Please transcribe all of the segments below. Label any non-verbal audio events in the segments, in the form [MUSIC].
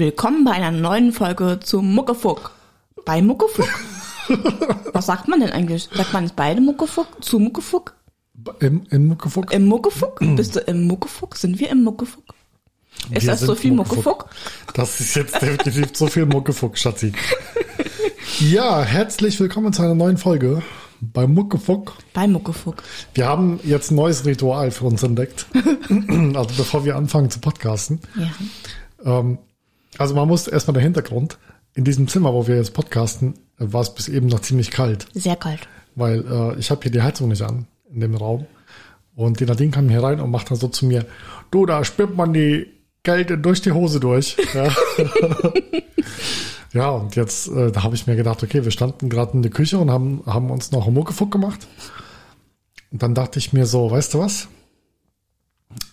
Willkommen bei einer neuen Folge zu Muckefuck. Bei Muckefuck. [LAUGHS] Was sagt man denn eigentlich? Sagt man es beide Muckefuck? Zu Muckefuck? Im, in Muckefuck? Im Muckefuck? [CLEARS THROAT] Bist du im Muckefuck? Sind wir im Muckefuck? Ist Wir das so viel Muckefuck? Das ist jetzt definitiv zu viel Muckefuck, Schatzi. [LAUGHS] Ja, herzlich willkommen zu einer neuen Folge bei Muckefuck. Bei Muckefuck. Wir haben jetzt ein neues Ritual für uns entdeckt. [LAUGHS] Also bevor wir anfangen zu podcasten. Ja. Ähm, also man muss erstmal der Hintergrund. In diesem Zimmer, wo wir jetzt podcasten, war es bis eben noch ziemlich kalt. Sehr kalt. weil äh, ich habe hier die Heizung nicht an in dem Raum. Und die Nadine kam hier rein und macht dann so zu mir, du, da spürt man die Kälte durch die Hose durch. [LAUGHS] Ja, ja und jetzt, äh, da habe ich mir gedacht, okay, wir standen gerade in der Küche und haben, haben uns noch Muckefuck gemacht. Und dann dachte ich mir so, weißt du was?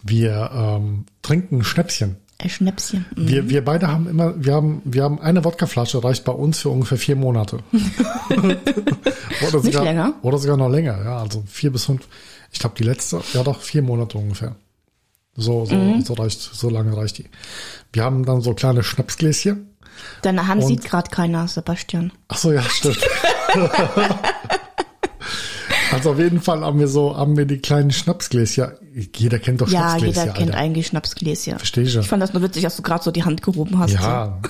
Wir ähm, trinken Schnäpschen. Ein Schnäpschen. Mhm. Wir, wir beide haben immer, wir haben, wir haben eine Wodkaflasche, reicht bei uns für ungefähr vier Monate. [LAUGHS] oder sogar, länger? Oder sogar noch länger, ja. Also vier bis fünf. Ich glaube, die letzte, ja doch, vier Monate ungefähr. So, so, Mhm. so reicht, so lange reicht die. Wir haben dann so kleine Schnapsgläschen. Deine Hand Und- sieht gerade keiner, Sebastian. Ach so, ja, stimmt. [LAUGHS] also auf jeden Fall haben wir so, haben wir die kleinen Schnapsgläschen. Jeder kennt doch Ja, Schnapsgläschen, jeder kennt Alter. eigentlich Schnapsgläschen. Versteh ich ja. Ich fand das nur witzig, dass du gerade so die Hand gehoben hast. Ja. [LAUGHS]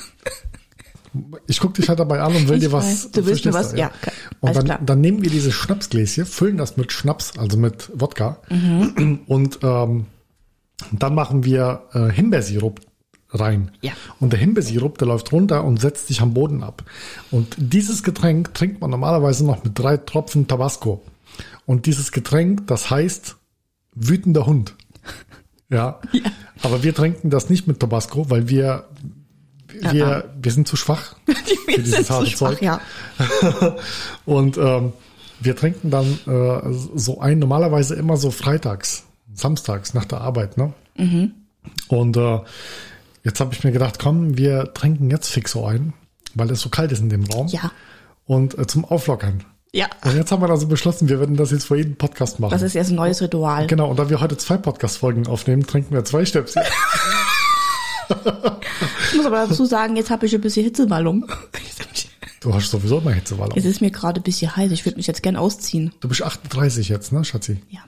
Ich guck dich halt dabei an und will Ich dir was. weiß. Du willst mir was- ja, okay. Und dann, klar. dann nehmen wir diese Schnapsgläschen, füllen das mit Schnaps, also mit Wodka. Mhm. Und ähm, dann machen wir äh, Himbeersirup rein. Ja. Und der Himbeersirup, der läuft runter und setzt sich am Boden ab. Und dieses Getränk trinkt man normalerweise noch mit drei Tropfen Tabasco. Und dieses Getränk, das heißt wütender Hund. [LAUGHS] Ja. Aber wir trinken das nicht mit Tabasco, weil wir wir, wir sind zu schwach [LAUGHS] Wir für dieses harte schwach, Zeug. ja. [LAUGHS] Und ähm, wir trinken dann äh, so ein, normalerweise immer so freitags, samstags nach der Arbeit, ne? Mhm. Und äh, jetzt habe ich mir gedacht, komm, wir trinken jetzt fix so ein, weil es so kalt ist in dem Raum. Ja. Und äh, zum Auflockern. Ja. Und jetzt haben wir also beschlossen, wir werden das jetzt vor jedem Podcast machen. Das ist jetzt ein neues Ritual. genau, und da wir heute zwei Podcast-Folgen aufnehmen, trinken wir zwei Stöpsel. [LAUGHS] Ich muss aber dazu sagen, jetzt habe ich ein bisschen Hitzewallung. Du hast sowieso immer Hitzewallung. Es ist mir gerade ein bisschen heiß. Ich würde mich jetzt gern ausziehen. Du bist 38 jetzt, ne, Schatzi? Ja.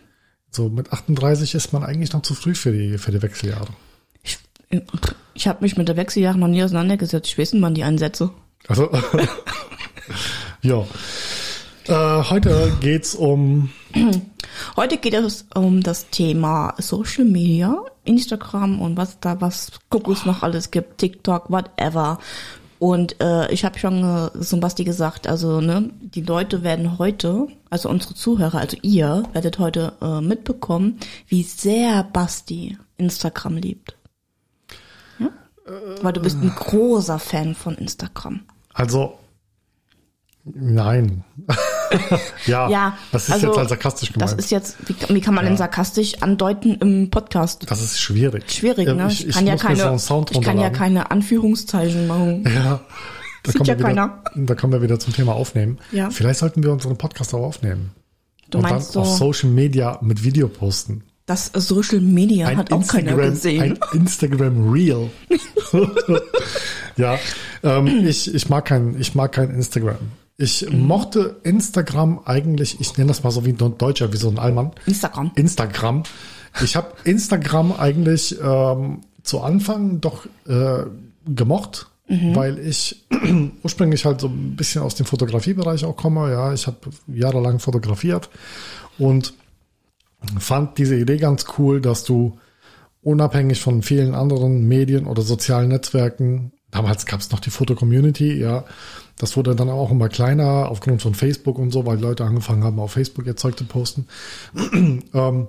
So mit 38 ist man eigentlich noch zu früh für die, für die Wechseljahre. Ich, ich habe mich mit der Wechseljahre noch nie auseinandergesetzt. Ich weiß nicht, wann die einsetze. Also, [LAUGHS] ja. Äh, heute geht's um, [CLEARS THROAT] Heute geht es um das Thema Social Media, Instagram und was da was Kuckucks noch alles gibt, TikTok, whatever. Und äh, ich habe schon äh, so Basti gesagt, also ne, die Leute werden heute, also unsere Zuhörer, also ihr werdet heute äh, mitbekommen, wie sehr Basti Instagram liebt. Ja? Weil du bist ein großer Fan von Instagram. also, nein. [LAUGHS] ja, [LAUGHS] Ja, das ist also, jetzt halt sarkastisch gemeint. Das ist jetzt, wie, wie kann man denn sarkastisch andeuten im Podcast? Das ist schwierig. Schwierig, Ja, ne? Ich, ich kann ja so keine, Sound ich kann ja keine Anführungszeichen machen. [LAUGHS] Ja, da Sieht kommen, ja wir wieder, keiner. da kommen wir wieder zum Thema Aufnehmen. Ja. Vielleicht sollten wir unseren Podcast auch aufnehmen. Du und meinst dann auf so, Social Media mit Video posten. das Social Media hat auch keiner gesehen. ein Instagram Reel. [LAUGHS] ja, ähm, ich, ich mag kein, ich mag kein Instagram. Ich Mhm. mochte Instagram eigentlich, ich nenne das mal so wie ein Deutscher, wie so ein Allmann. Instagram. Instagram. Ich habe Instagram eigentlich ähm, zu Anfang doch äh, gemocht, weil ich [CLEARS THROAT] ursprünglich halt so ein bisschen aus dem Fotografiebereich auch komme. Ja, ich habe jahrelang fotografiert und fand diese Idee ganz cool, dass du unabhängig von vielen anderen Medien oder sozialen Netzwerken, damals gab es noch die Foto-Community, ja, das wurde dann auch immer kleiner aufgrund von Facebook und so, weil Leute angefangen haben, auf Facebook ihr Zeug zu posten, [CLEARS THROAT] ähm,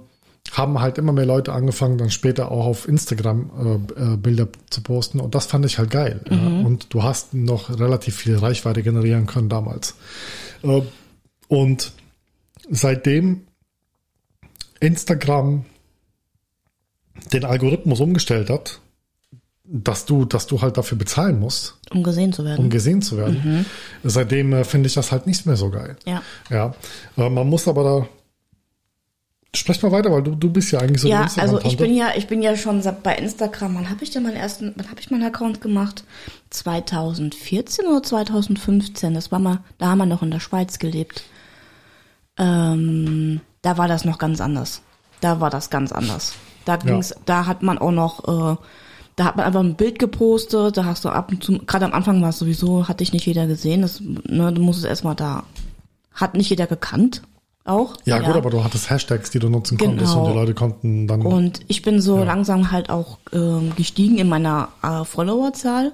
haben halt immer mehr Leute angefangen, dann später auch auf Instagram äh, äh, Bilder zu posten und das fand ich halt geil. Ja. Und du hast noch relativ viel Reichweite generieren können damals. Äh, und seitdem Instagram den Algorithmus umgestellt hat, dass du, dass du halt dafür bezahlen musst, Um gesehen zu werden. um gesehen zu werden. Seitdem äh, finde ich das halt nicht mehr so geil. ja. Ja, äh, man muss aber da Sprech mal weiter, weil du, du bist ja eigentlich so ja, also ich bin ja, ich bin ja schon bei Instagram. Wann habe ich denn meinen ersten, wann habe ich meinen Account gemacht? 2014 oder 2015? Das war mal, da haben wir noch in der Schweiz gelebt. Ähm, da war das noch ganz anders. Da war das ganz anders. Da ging's, da hat man auch noch, äh, da hat man einfach ein Bild gepostet, da hast du ab und zu, gerade am Anfang war es sowieso, hat dich nicht jeder gesehen, das, ne, du musstest erstmal da, hat nicht jeder gekannt, auch. ja, gut, aber du hattest Hashtags, die du nutzen konntest Genau. und die Leute konnten dann. Und ich bin so langsam halt auch ähm, gestiegen in meiner äh, Followerzahl.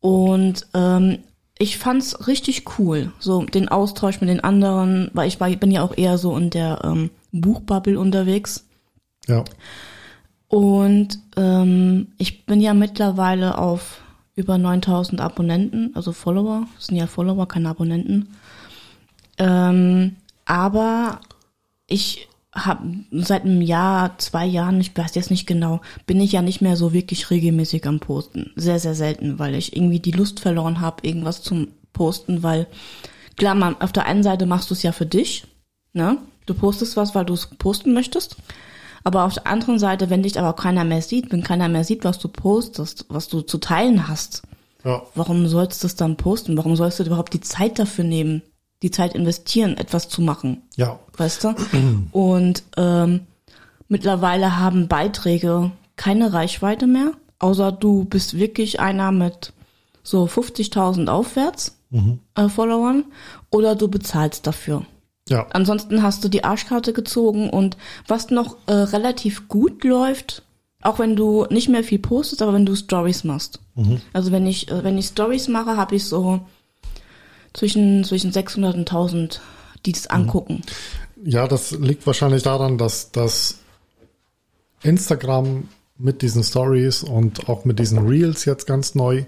Und ähm, ich fand's richtig cool, so den Austausch mit den anderen, weil ich war, bin ja auch eher so in der ähm, Buchbubble unterwegs. ja. Und ähm, ich bin ja mittlerweile auf über 9000 Abonnenten, also Follower. Das sind ja Follower, keine Abonnenten. Ähm, aber ich habe seit einem Jahr, zwei Jahren, ich weiß jetzt nicht genau, bin ich ja nicht mehr so wirklich regelmäßig am Posten. Sehr, sehr selten, weil ich irgendwie die Lust verloren habe, irgendwas zum Posten, weil klar, man, auf der einen Seite machst du es ja für dich, ne? Du postest was, weil du es posten möchtest. Aber auf der anderen Seite, wenn dich aber keiner mehr sieht, wenn keiner mehr sieht, was du postest, was du zu teilen hast, ja. warum sollst du es dann posten? Warum sollst du überhaupt die Zeit dafür nehmen, die Zeit investieren, etwas zu machen? Ja. Weißt du? Und ähm, mittlerweile haben Beiträge keine Reichweite mehr, außer du bist wirklich einer mit so 50.000 aufwärts äh, Followern oder du bezahlst dafür. Ja. Ansonsten hast du die Arschkarte gezogen und was noch äh, relativ gut läuft, auch wenn du nicht mehr viel postest, aber wenn du Stories machst. Also wenn ich äh, wenn ich Stories mache, habe ich so zwischen zwischen 600 und 1000, die das angucken. Ja, das liegt wahrscheinlich daran, dass, dass Instagram mit diesen Stories und auch mit diesen Reels jetzt ganz neu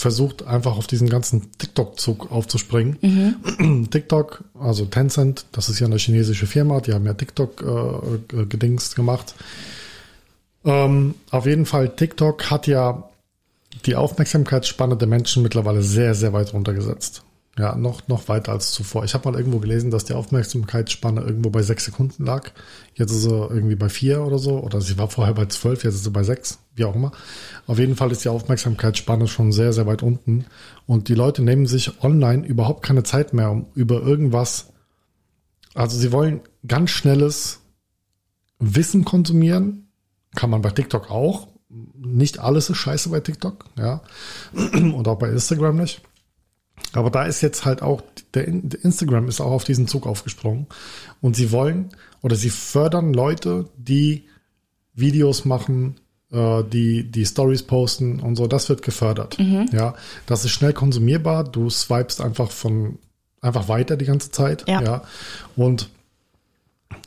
versucht, einfach auf diesen ganzen TikTok-Zug aufzuspringen. [CLEARS THROAT] TikTok, also Tencent, das ist ja eine chinesische Firma, die haben ja TikTok-Gedings gemacht. Ähm, auf jeden Fall, TikTok hat ja die Aufmerksamkeitsspanne der Menschen mittlerweile sehr, sehr weit runtergesetzt. Ja, noch, noch weiter als zuvor. Ich habe mal irgendwo gelesen, dass die Aufmerksamkeitsspanne irgendwo bei sechs Sekunden lag. Jetzt ist sie irgendwie bei vier oder so. Oder sie war vorher bei zwölf, jetzt ist sie bei sechs, wie auch immer. Auf jeden Fall ist die Aufmerksamkeitsspanne schon sehr, sehr weit unten. Und die Leute nehmen sich online überhaupt keine Zeit mehr, um über irgendwas. Also sie wollen ganz schnelles Wissen konsumieren. Kann man bei TikTok auch. Nicht alles ist scheiße bei TikTok, ja. [CLEARS THROAT] Und auch bei Instagram nicht. Aber da ist jetzt halt auch, der, Instagram ist auch auf diesen Zug aufgesprungen. Und sie wollen oder sie fördern Leute, die Videos machen, äh, die, die Stories posten und so. Das wird gefördert. Ja, das ist schnell konsumierbar. Du swipest einfach von, einfach weiter die ganze Zeit. Ja. ja. Und,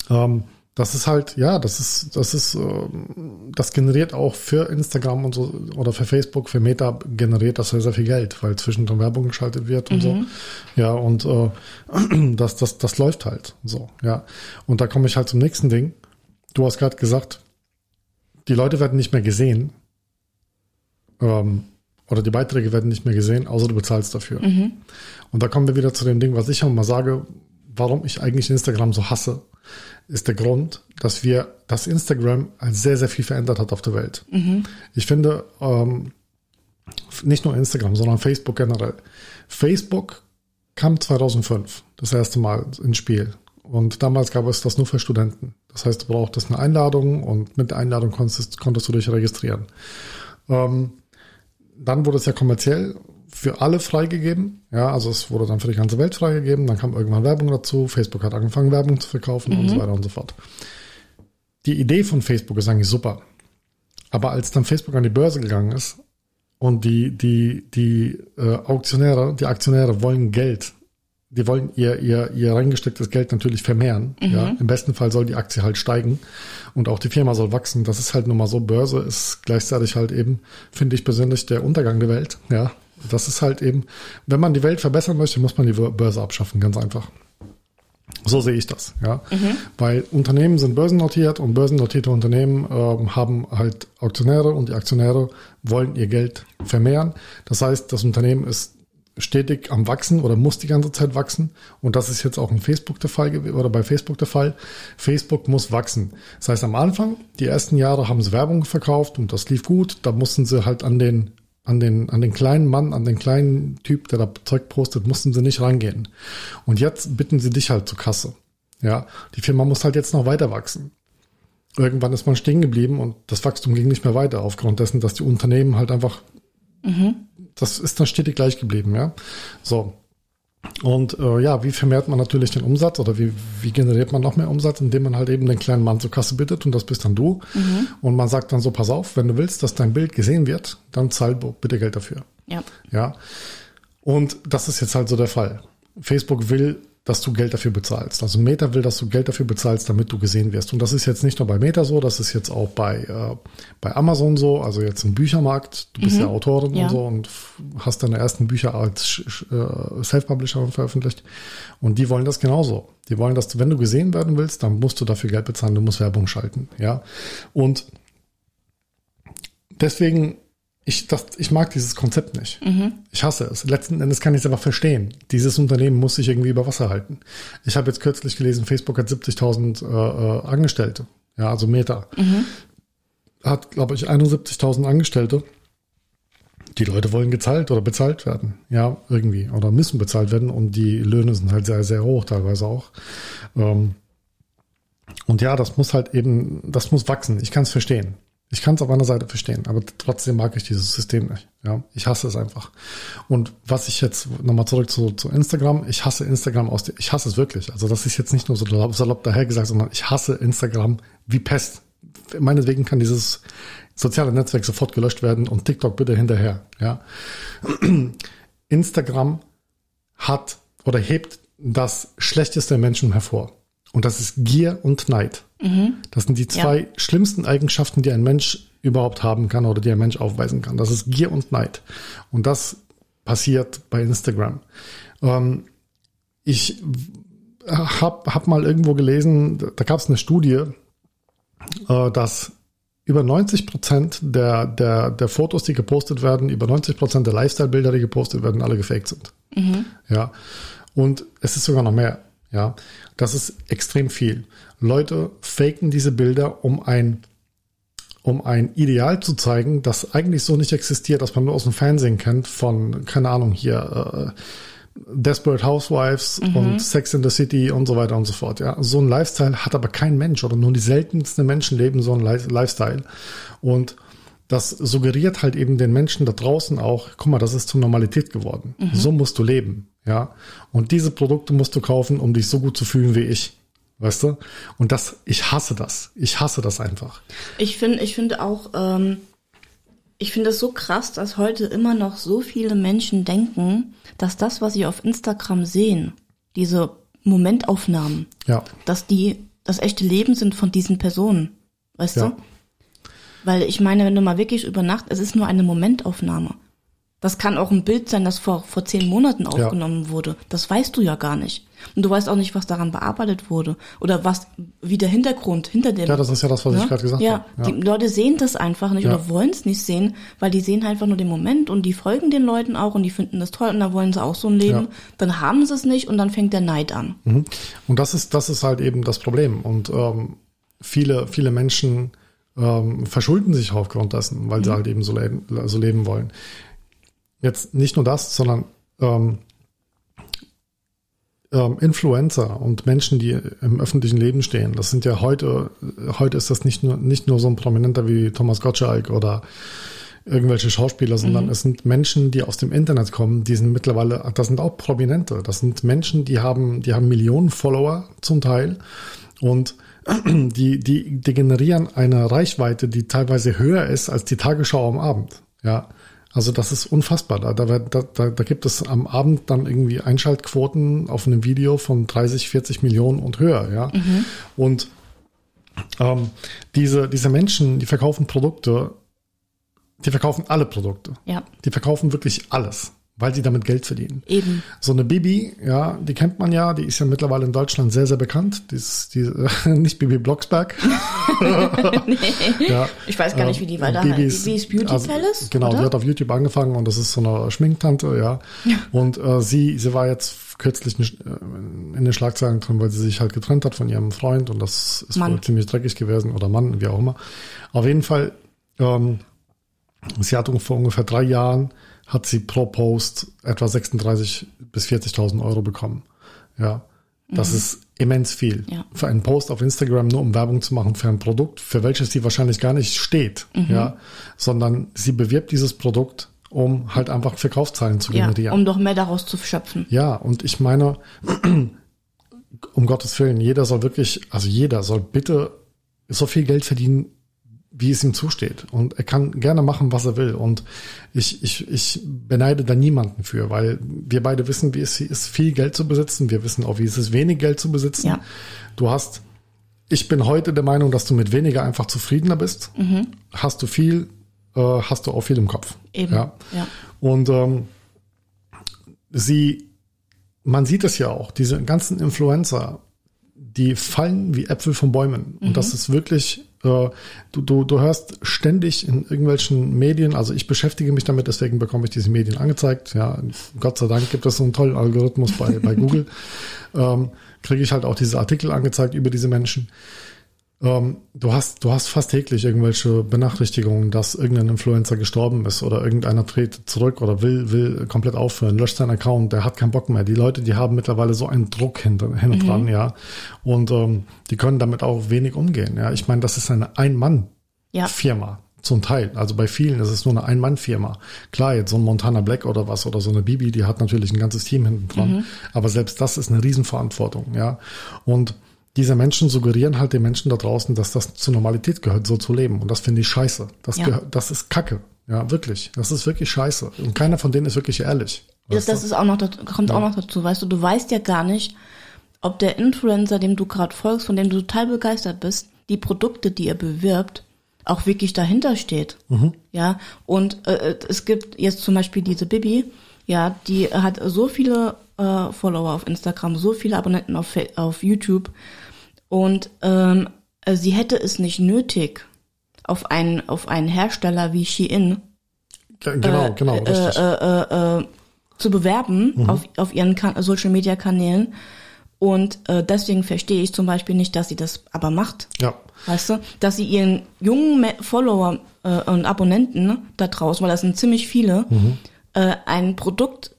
ähm, das ist halt, ja, das ist, das ist, ähm, das generiert auch für Instagram und so oder für Facebook, für Meta generiert das sehr, sehr viel Geld, weil zwischendrin Werbung geschaltet wird und so. Ja, und äh, [CLEARS THROAT] das, das, das läuft halt so, ja. Und da komme ich halt zum nächsten Ding. Du hast gerade gesagt, die Leute werden nicht mehr gesehen. Ähm, oder die Beiträge werden nicht mehr gesehen, außer du bezahlst dafür. Und da kommen wir wieder zu dem Ding, was ich auch mal sage, warum ich eigentlich Instagram so hasse, ist der Grund, dass wir, dass Instagram sehr, sehr viel verändert hat auf der Welt. Ich finde, ähm, nicht nur Instagram, sondern Facebook generell. Facebook kam 2005 das erste Mal ins Spiel. Und damals gab es das nur für Studenten. Das heißt, du brauchtest eine Einladung und mit der Einladung konntest, konntest du dich registrieren. Ähm, dann wurde es ja kommerziell für alle freigegeben. Ja, also es wurde dann für die ganze Welt freigegeben. Dann kam irgendwann Werbung dazu. Facebook hat angefangen, Werbung zu verkaufen und so weiter und so fort. Die Idee von Facebook ist eigentlich super. Aber als dann Facebook an die Börse gegangen ist und die, die, die äh, Auktionäre, die Aktionäre wollen Geld. Die wollen ihr, ihr, ihr reingestecktes Geld natürlich vermehren. Ja, im besten Fall soll die Aktie halt steigen und auch die Firma soll wachsen. Das ist halt nun mal so. Börse ist gleichzeitig halt eben, finde ich persönlich, der Untergang der Welt. Ja, das ist halt eben, wenn man die Welt verbessern möchte, muss man die Börse abschaffen, ganz einfach. So sehe ich das, ja. Weil Unternehmen sind börsennotiert und börsennotierte Unternehmen ähm, haben halt Aktionäre und die Aktionäre wollen ihr Geld vermehren. Das heißt, das Unternehmen ist stetig am Wachsen oder muss die ganze Zeit wachsen. Und das ist jetzt auch in Facebook der Fall oder bei Facebook der Fall. Facebook muss wachsen. Das heißt, am Anfang, die ersten Jahre haben sie Werbung verkauft und das lief gut. Da mussten sie halt an den, an den, an den kleinen Mann, an den kleinen Typ, der da Zeug postet, mussten sie nicht rangehen. Und jetzt bitten sie dich halt zur Kasse. Ja, die Firma muss halt jetzt noch weiter wachsen. Irgendwann ist man stehen geblieben und das Wachstum ging nicht mehr weiter aufgrund dessen, dass die Unternehmen halt einfach mhm das ist dann stetig gleich geblieben, ja. So. Und äh, ja, wie vermehrt man natürlich den Umsatz oder wie, wie generiert man noch mehr Umsatz, indem man halt eben den kleinen Mann zur Kasse bittet und das bist dann du. Mhm. Und man sagt dann so, pass auf, wenn du willst, dass dein Bild gesehen wird, dann zahl bitte Geld dafür. Ja. Ja. Und das ist jetzt halt so der Fall. Facebook will dass du Geld dafür bezahlst. Also Meta will, dass du Geld dafür bezahlst, damit du gesehen wirst. Und das ist jetzt nicht nur bei Meta so, das ist jetzt auch bei, äh, bei Amazon so, also jetzt im Büchermarkt. Du bist mhm. ja Autorin ja. und so und hast deine ersten Bücher als äh, Self-Publisher veröffentlicht. Und die wollen das genauso. Die wollen, dass du, wenn du gesehen werden willst, dann musst du dafür Geld bezahlen, du musst Werbung schalten. Ja. Und deswegen ich, das, ich mag dieses Konzept nicht. Mhm. Ich hasse es. Letzten Endes kann ich es einfach verstehen. Dieses Unternehmen muss sich irgendwie über Wasser halten. Ich habe jetzt kürzlich gelesen, Facebook hat 70.000 äh, äh, Angestellte. Ja, also Meta. Mhm. Hat, glaube ich, 71.000 Angestellte. Die Leute wollen gezahlt oder bezahlt werden. Ja, irgendwie. Oder müssen bezahlt werden. Und die Löhne sind halt sehr, sehr hoch teilweise auch. Ähm, und ja, das muss halt eben, das muss wachsen. Ich kann es verstehen. Ich kann es auf einer Seite verstehen, aber trotzdem mag ich dieses System nicht. Ja, ich hasse es einfach. Und was ich jetzt nochmal zurück zu, zu Instagram, ich hasse Instagram aus der, ich hasse es wirklich. Also das ist jetzt nicht nur so salopp daher gesagt, sondern ich hasse Instagram wie Pest. Meinetwegen kann dieses soziale Netzwerk sofort gelöscht werden und TikTok bitte hinterher. Ja, [CLEARS THROAT] Instagram hat oder hebt das Schlechteste Menschen hervor. Und das ist Gier und Neid. Mhm. Das sind die zwei ja. schlimmsten Eigenschaften, die ein Mensch überhaupt haben kann oder die ein Mensch aufweisen kann. Das ist Gier und Neid. Und das passiert bei Instagram. Ähm, ich habe hab mal irgendwo gelesen, da gab es eine Studie, äh, dass über 90 Prozent der, der, der Fotos, die gepostet werden, über 90 Prozent der Lifestyle-Bilder, die gepostet werden, alle gefaked sind. Mhm. Ja. Und es ist sogar noch mehr. Ja, das ist extrem viel. Leute faken diese Bilder, um ein, um ein Ideal zu zeigen, das eigentlich so nicht existiert, das man nur aus dem Fernsehen kennt, von, keine Ahnung, hier, äh, Desperate Housewives mhm. und Sex in the City und so weiter und so fort. Ja, so ein Lifestyle hat aber kein Mensch oder nur die seltensten Menschen leben so einen Lifestyle. Und das suggeriert halt eben den Menschen da draußen auch, guck mal, das ist zur Normalität geworden. Mhm. So musst du leben. Ja. Und diese Produkte musst du kaufen, um dich so gut zu fühlen wie ich. Weißt du? Und das, ich hasse das. Ich hasse das einfach. Ich finde, ich finde auch, ähm, ich finde es so krass, dass heute immer noch so viele Menschen denken, dass das, was sie auf Instagram sehen, diese Momentaufnahmen, ja. dass die das echte Leben sind von diesen Personen. Weißt ja. du? Weil ich meine, wenn du mal wirklich über Nacht, es ist nur eine Momentaufnahme. Das kann auch ein Bild sein, das vor, vor zehn Monaten aufgenommen ja. wurde. Das weißt du ja gar nicht. Und du weißt auch nicht, was daran bearbeitet wurde. Oder was, wie der Hintergrund hinter dem. Ja, das ist ja das, was ja? ich gerade gesagt ja, habe. Ja, die Leute sehen das einfach nicht ja. oder wollen es nicht sehen, weil die sehen einfach nur den Moment und die folgen den Leuten auch und die finden das toll und da wollen sie auch so ein Leben. Dann haben sie es nicht und dann fängt der Neid an. Mhm. Und das ist, das ist halt eben das Problem. Und ähm, viele, viele Menschen ähm, verschulden sich aufgrund dessen, weil mhm. sie halt eben so leben, so leben wollen. Jetzt nicht nur das, sondern ähm, ähm, Influencer und Menschen, die im öffentlichen Leben stehen. Das sind ja heute, heute ist das nicht nur, nicht nur so ein Prominenter wie Thomas Gottschalk oder irgendwelche Schauspieler, sondern mhm. es sind Menschen, die aus dem Internet kommen, die sind mittlerweile, das sind auch Prominente. Das sind Menschen, die haben, die haben Millionen Follower zum Teil und [CLEARS THROAT] die, die, die generieren eine Reichweite, die teilweise höher ist als die Tagesschau am Abend. Ja. Also das ist unfassbar. Da, da, da, da gibt es am Abend dann irgendwie Einschaltquoten auf einem Video von 30, 40 Millionen und höher, ja. Mhm. Und ähm, diese, diese Menschen, die verkaufen Produkte, die verkaufen alle Produkte. Ja. Die verkaufen wirklich alles weil sie damit Geld verdienen. Eben. So eine Bibi, ja, die kennt man ja, die ist ja mittlerweile in Deutschland sehr, sehr bekannt. Die ist, die, [LAUGHS] nicht Bibi Blocksberg. [LAUGHS] nee. ja, ich weiß gar nicht, wie die weiter Bibi heißt. Bibis Beauty also, Palace? Genau, oder? die hat auf YouTube angefangen und das ist so eine Schminktante, ja. Und äh, sie, sie war jetzt kürzlich in den Schlagzeilen drin, weil sie sich halt getrennt hat von ihrem Freund und das ist Mann. wohl ziemlich dreckig gewesen oder Mann, wie auch immer. Auf jeden Fall, ähm, sie hat vor ungefähr drei Jahren hat sie pro Post etwa 36 bis 40.000 Euro bekommen. Ja, das ist immens viel. Ja. Für einen Post auf Instagram nur um Werbung zu machen für ein Produkt, für welches sie wahrscheinlich gar nicht steht, ja, sondern sie bewirbt dieses Produkt, um halt einfach Verkaufszahlen zu ja, generieren. um doch mehr daraus zu schöpfen. Ja, und ich meine, [CLEARS THROAT] um Gottes Willen, jeder soll wirklich, also jeder soll bitte so viel Geld verdienen, wie es ihm zusteht. Und er kann gerne machen, was er will. Und ich, ich, ich beneide da niemanden für, weil wir beide wissen, wie es ist, viel Geld zu besitzen. Wir wissen auch, wie es ist, wenig Geld zu besitzen. Ja. Du hast, ich bin heute der Meinung, dass du mit weniger einfach zufriedener bist. Hast du viel, äh, hast du auch viel im Kopf. Eben. Ja. ja. Und ähm, sie, man sieht es ja auch, diese ganzen Influencer, die fallen wie Äpfel von Bäumen. Und das ist wirklich, du, du, du hörst ständig in irgendwelchen Medien, also ich beschäftige mich damit, deswegen bekomme ich diese Medien angezeigt. Ja, Gott sei Dank gibt es so einen tollen Algorithmus bei, bei [LAUGHS] Google. Ähm, kriege ich halt auch diese Artikel angezeigt über diese Menschen. Ähm, du hast, du hast fast täglich irgendwelche Benachrichtigungen, dass irgendein Influencer gestorben ist oder irgendeiner dreht zurück oder will, will komplett aufhören, löscht seinen Account, der hat keinen Bock mehr. Die Leute, die haben mittlerweile so einen Druck hinter, hinten dran, ja. Und ähm, die können damit auch wenig umgehen. Ja, ich meine, das ist eine Ein-Mann-Firma. Ja. Zum Teil. Also bei vielen ist es nur eine Ein-Mann-Firma. Klar, jetzt so ein Montana Black oder was oder so eine Bibi, die hat natürlich ein ganzes Team hinten dran. Aber selbst das ist eine Riesenverantwortung, ja. Und diese Menschen suggerieren halt den Menschen da draußen, dass das zur Normalität gehört, so zu leben. Und das finde ich scheiße. Das, Ja. gehört, das ist Kacke. Ja, wirklich. Das ist wirklich scheiße. Und keiner von denen ist wirklich ehrlich. Das, das ist auch noch, das kommt auch noch dazu, weißt du, du weißt ja gar nicht, ob der Influencer, dem du gerade folgst, von dem du total begeistert bist, die Produkte, die er bewirbt, auch wirklich dahinter steht. Ja, und äh, es gibt jetzt zum Beispiel diese Bibi, ja, die hat so viele äh, Follower auf Instagram, so viele Abonnenten auf, auf YouTube und ähm, äh, sie hätte es nicht nötig, auf einen, auf einen Hersteller wie Shein Ge- genau, genau, richtig. äh, äh, zu bewerben Mhm. auf, auf ihren kan Social Media Kanälen. Und äh, deswegen verstehe ich zum Beispiel nicht, dass sie das aber macht. ja. Weißt du, dass sie ihren jungen Follower äh, und Abonnenten ne, da draußen, weil das sind ziemlich viele, Mhm. äh, ein Produkt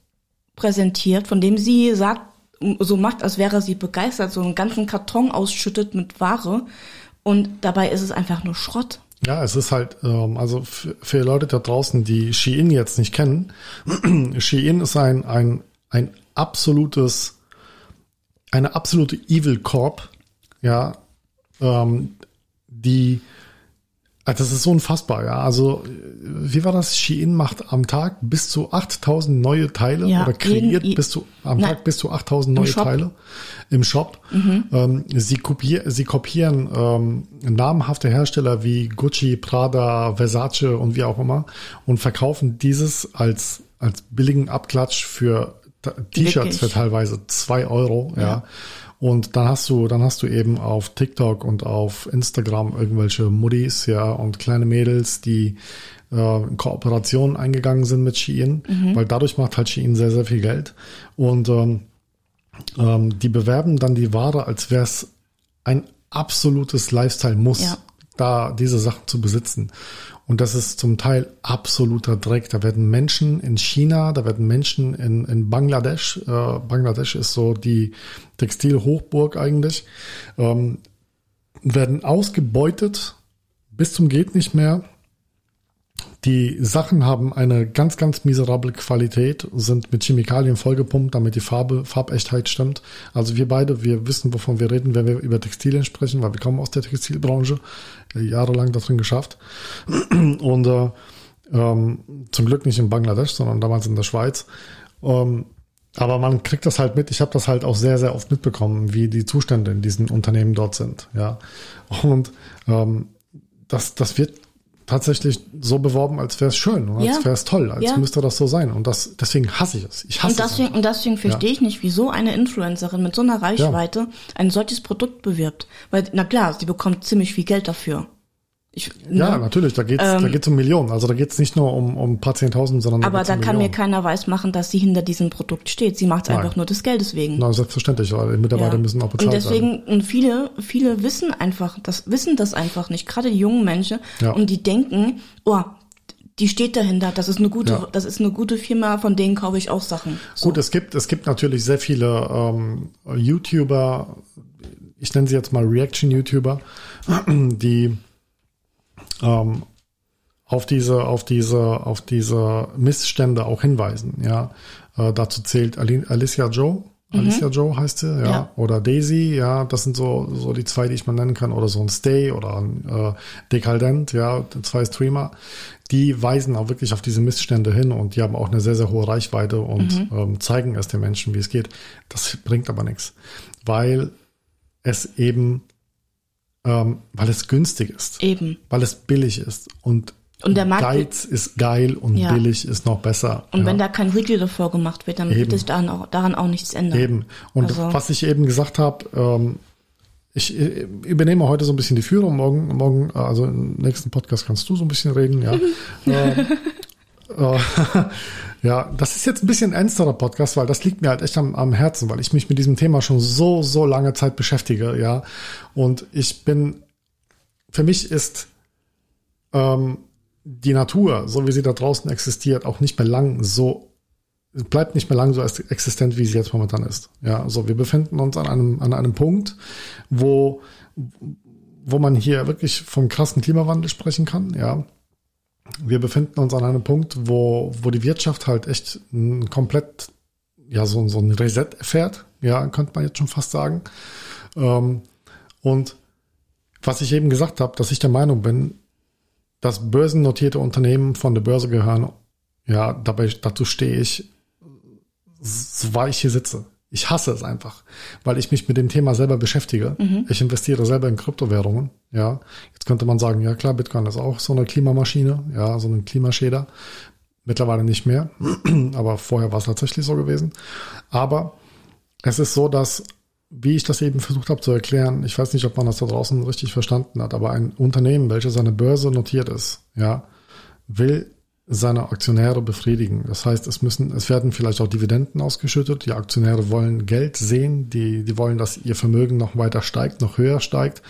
präsentiert, von dem sie sagt, so macht, als wäre sie begeistert, so einen ganzen Karton ausschüttet mit Ware und dabei ist es einfach nur Schrott. Ja, es ist halt, ähm, also für, Leute da draußen, die Shein jetzt nicht kennen, [CLEARS THROAT] Shein ist ein, ein, ein absolutes, eine absolute Evil Corp, ja, ähm, die, das ist so unfassbar, ja, also, wie war das? Shein macht am Tag bis zu 8000 neue Teile Ja, oder kreiert jeden- bis zu, am Nein. Tag bis zu 8000 neue Shop. Teile im Shop. Ähm, sie, kopier, sie kopieren ähm, namhafte Hersteller wie Gucci, Prada, Versace und wie auch immer und verkaufen dieses als, als billigen Abklatsch für T-Shirts für teilweise zwei Euro, ja. Und dann hast du, dann hast du eben auf TikTok und auf Instagram irgendwelche Muddis, ja, und kleine Mädels, die äh, in Kooperationen eingegangen sind mit Shein, weil dadurch macht halt Shein sehr, sehr viel Geld. Und ähm, ähm, die bewerben dann die Ware, als wäre es ein absolutes Lifestyle-Muss, Ja. da diese Sachen zu besitzen. Und das ist zum Teil absoluter Dreck. Da werden Menschen in China, da werden Menschen in, in Bangladesch, äh, Bangladesch ist so die Textilhochburg eigentlich, ähm, werden ausgebeutet bis zum geht nicht mehr. Die Sachen haben eine ganz, ganz miserable Qualität, sind mit Chemikalien vollgepumpt, damit die Farbe, Farbechtheit stimmt. Also wir beide, wir wissen, wovon wir reden, wenn wir über Textilien sprechen, weil wir kommen aus der Textilbranche, äh, jahrelang da drin geschafft. [CLEARS THROAT] Und äh, ähm, zum Glück nicht in Bangladesch, sondern damals in der Schweiz. Ähm, aber man kriegt das halt mit. Ich habe das halt auch sehr, sehr oft mitbekommen, wie die Zustände in diesen Unternehmen dort sind. Ja, und ähm, das, das wird tatsächlich so beworben, als wäre es schön, und als Ja. wäre es toll, als Ja. müsste das so sein. Und das, deswegen hasse ich es. Ich hasse Und es. deswegen, einfach. und deswegen verstehe ich nicht, wieso eine Influencerin mit so einer Reichweite ein solches Produkt bewirbt. Weil, na klar, sie bekommt ziemlich viel Geld dafür. Ich, Ja, ne? natürlich, da geht's, da geht's um Millionen. Also da geht's nicht nur um, um ein paar Zehntausend, sondern Aber geht's da um kann mir keiner weismachen, dass sie hinter diesem Produkt steht. Sie macht es einfach nur des Geldes wegen. Na, selbstverständlich, weil die Mitarbeiter Ja. müssen auch und bezahlt werden. deswegen, und viele, viele wissen einfach, das wissen das einfach nicht. Gerade die jungen Menschen. Ja. Und die denken, oh, die steht dahinter, das ist eine gute, Ja. das ist eine gute Firma, von denen kaufe ich auch Sachen. So. Gut, es gibt, es gibt natürlich sehr viele ähm, YouTuber, ich nenne sie jetzt mal Reaction-YouTuber, [CLEARS THROAT] die ähm, auf diese, auf diese, auf diese Missstände auch hinweisen. Ja, äh, dazu zählt Ali- Alicia Joe. Alicia Joe heißt sie, ja. Mhm. Ja. Oder Daisy, ja, das sind so, so die zwei, die ich mal nennen kann, oder so ein Stay oder ein äh, Decadent, ja, zwei Streamer, die weisen auch wirklich auf diese Missstände hin und die haben auch eine sehr, sehr hohe Reichweite und Mhm. ähm, zeigen es den Menschen, wie es geht. Das bringt aber nichts, weil es eben, ähm, weil es günstig ist, Eben. weil es billig ist und Und der Markt- Geiz ist geil und Ja. billig ist noch besser. Und ja. wenn da kein Riegel davor gemacht wird, dann Eben. wird sich daran auch, daran auch nichts ändern. Eben. Und Also- was ich eben gesagt habe, ähm, ich äh, übernehme heute so ein bisschen die Führung. Morgen, morgen, äh, also im nächsten Podcast kannst du so ein bisschen reden, ja. [LAUGHS] äh, äh, [LAUGHS] ja, das ist jetzt ein bisschen ein ernsterer Podcast, weil das liegt mir halt echt am, am Herzen, weil ich mich mit diesem Thema schon so, so lange Zeit beschäftige, ja. Und ich bin, für mich ist ähm, die Natur, so wie sie da draußen existiert, auch nicht mehr lang so bleibt nicht mehr lang so existent, wie sie jetzt momentan ist. Ja, also wir befinden uns an einem, an einem Punkt, wo, wo man hier wirklich vom krassen Klimawandel sprechen kann, ja. Wir befinden uns an einem Punkt, wo, wo die Wirtschaft halt echt ein komplett, ja, so, so ein Reset erfährt, ja, könnte man jetzt schon fast sagen. Ähm, und was ich eben gesagt habe, dass ich der Meinung bin, dass börsennotierte Unternehmen von der Börse gehören, ja, dabei, dazu stehe ich, so weil ich hier sitze. Ich hasse es einfach, weil ich mich mit dem Thema selber beschäftige. Ich investiere selber in Kryptowährungen. Ja, jetzt könnte man sagen, ja klar, Bitcoin ist auch so eine Klimamaschine, ja, so ein Klimaschäder. Mittlerweile nicht mehr, [CLEARS THROAT] aber vorher war es tatsächlich so gewesen. Aber es ist so, dass, wie ich das eben versucht habe zu erklären, ich weiß nicht, ob man das da draußen richtig verstanden hat, aber ein Unternehmen, welches an der Börse notiert ist, ja, will seine Aktionäre befriedigen. Das heißt, es müssen, es werden vielleicht auch Dividenden ausgeschüttet. Die Aktionäre wollen Geld sehen, die, die wollen, dass ihr Vermögen noch weiter steigt, noch höher steigt.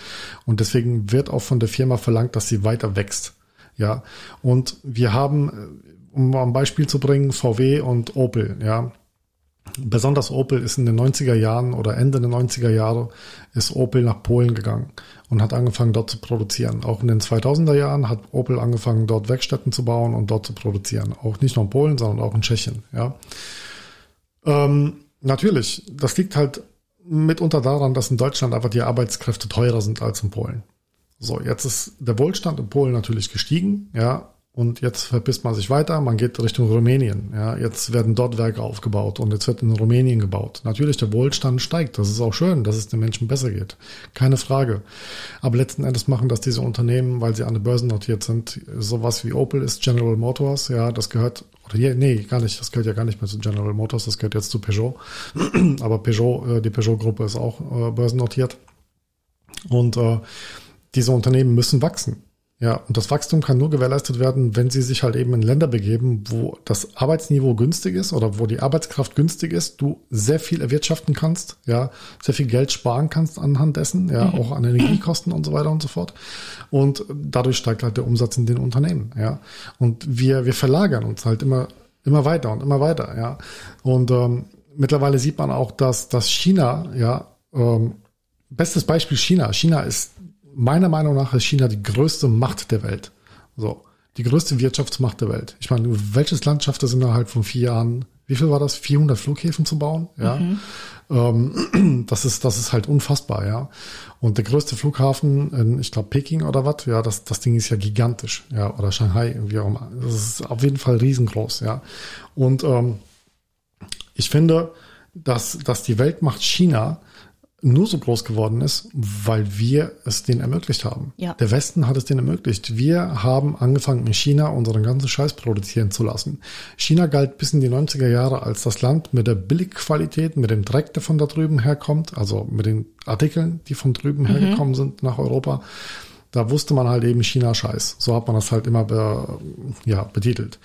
Und deswegen wird auch von der Firma verlangt, dass sie weiter wächst. Ja. Und wir haben, äh, um ein Beispiel zu bringen, VW und Opel, ja. Besonders Opel ist in den 90er Jahren oder Ende der 90er Jahre ist Opel nach Polen gegangen und hat angefangen dort zu produzieren. Auch in den 2000er Jahren hat Opel angefangen dort Werkstätten zu bauen und dort zu produzieren. Auch nicht nur in Polen, sondern auch in Tschechien. Ja, ähm, natürlich. Das liegt halt mitunter daran, dass in Deutschland einfach die Arbeitskräfte teurer sind als in Polen. So, jetzt ist der Wohlstand in Polen natürlich gestiegen, ja, und jetzt verpisst man sich weiter, man geht Richtung Rumänien. Ja, jetzt werden dort Werke aufgebaut und jetzt wird in Rumänien gebaut. Natürlich, der Wohlstand steigt. Das ist auch schön, dass es den Menschen besser geht. Keine Frage. Aber letzten Endes machen das diese Unternehmen, weil sie an der Börse notiert sind. Sowas wie Opel ist General Motors. Ja, das gehört, oder hier, nee, gar nicht. Das gehört ja gar nicht mehr zu General Motors. Das gehört jetzt zu Peugeot. [CLEARS THROAT] Aber Peugeot, äh, die Peugeot-Gruppe ist auch äh, börsennotiert. Und äh, diese Unternehmen müssen wachsen. Ja, und das Wachstum kann nur gewährleistet werden, wenn sie sich halt eben in Länder begeben, wo das Arbeitsniveau günstig ist oder wo die Arbeitskraft günstig ist, du sehr viel erwirtschaften kannst, ja, sehr viel Geld sparen kannst anhand dessen, ja, auch an Energiekosten und so weiter und so fort. Und dadurch steigt halt der Umsatz in den Unternehmen, ja. Und wir, wir verlagern uns halt immer, immer weiter und immer weiter, ja. Und ähm, mittlerweile sieht man auch, dass, dass China, ja, ähm, bestes Beispiel China. China ist meiner Meinung nach ist China die größte Macht der Welt. So, die größte Wirtschaftsmacht der Welt. Ich meine, welches Land schafft es innerhalb von vier Jahren? Wie viel war das? 400 Flughäfen zu bauen? Ja, ähm, [CLEARS THROAT] das ist das ist halt unfassbar, ja. Und der größte Flughafen, in, ich glaube Peking oder was? Ja, das das Ding ist ja gigantisch, ja, oder Shanghai, wie auch immer. Das ist auf jeden Fall riesengroß, ja. Und ähm, ich finde, dass dass die Weltmacht China nur so groß geworden ist, weil wir es denen ermöglicht haben. Ja. Der Westen hat es denen ermöglicht. Wir haben angefangen in China unseren ganzen Scheiß produzieren zu lassen. China galt bis in die 90er Jahre als das Land mit der Billigqualität, mit dem Dreck, der von da drüben herkommt, also mit den Artikeln, die von drüben hergekommen sind nach Europa. Da wusste man halt eben China-Scheiß. So hat man das halt immer be, ja, betitelt.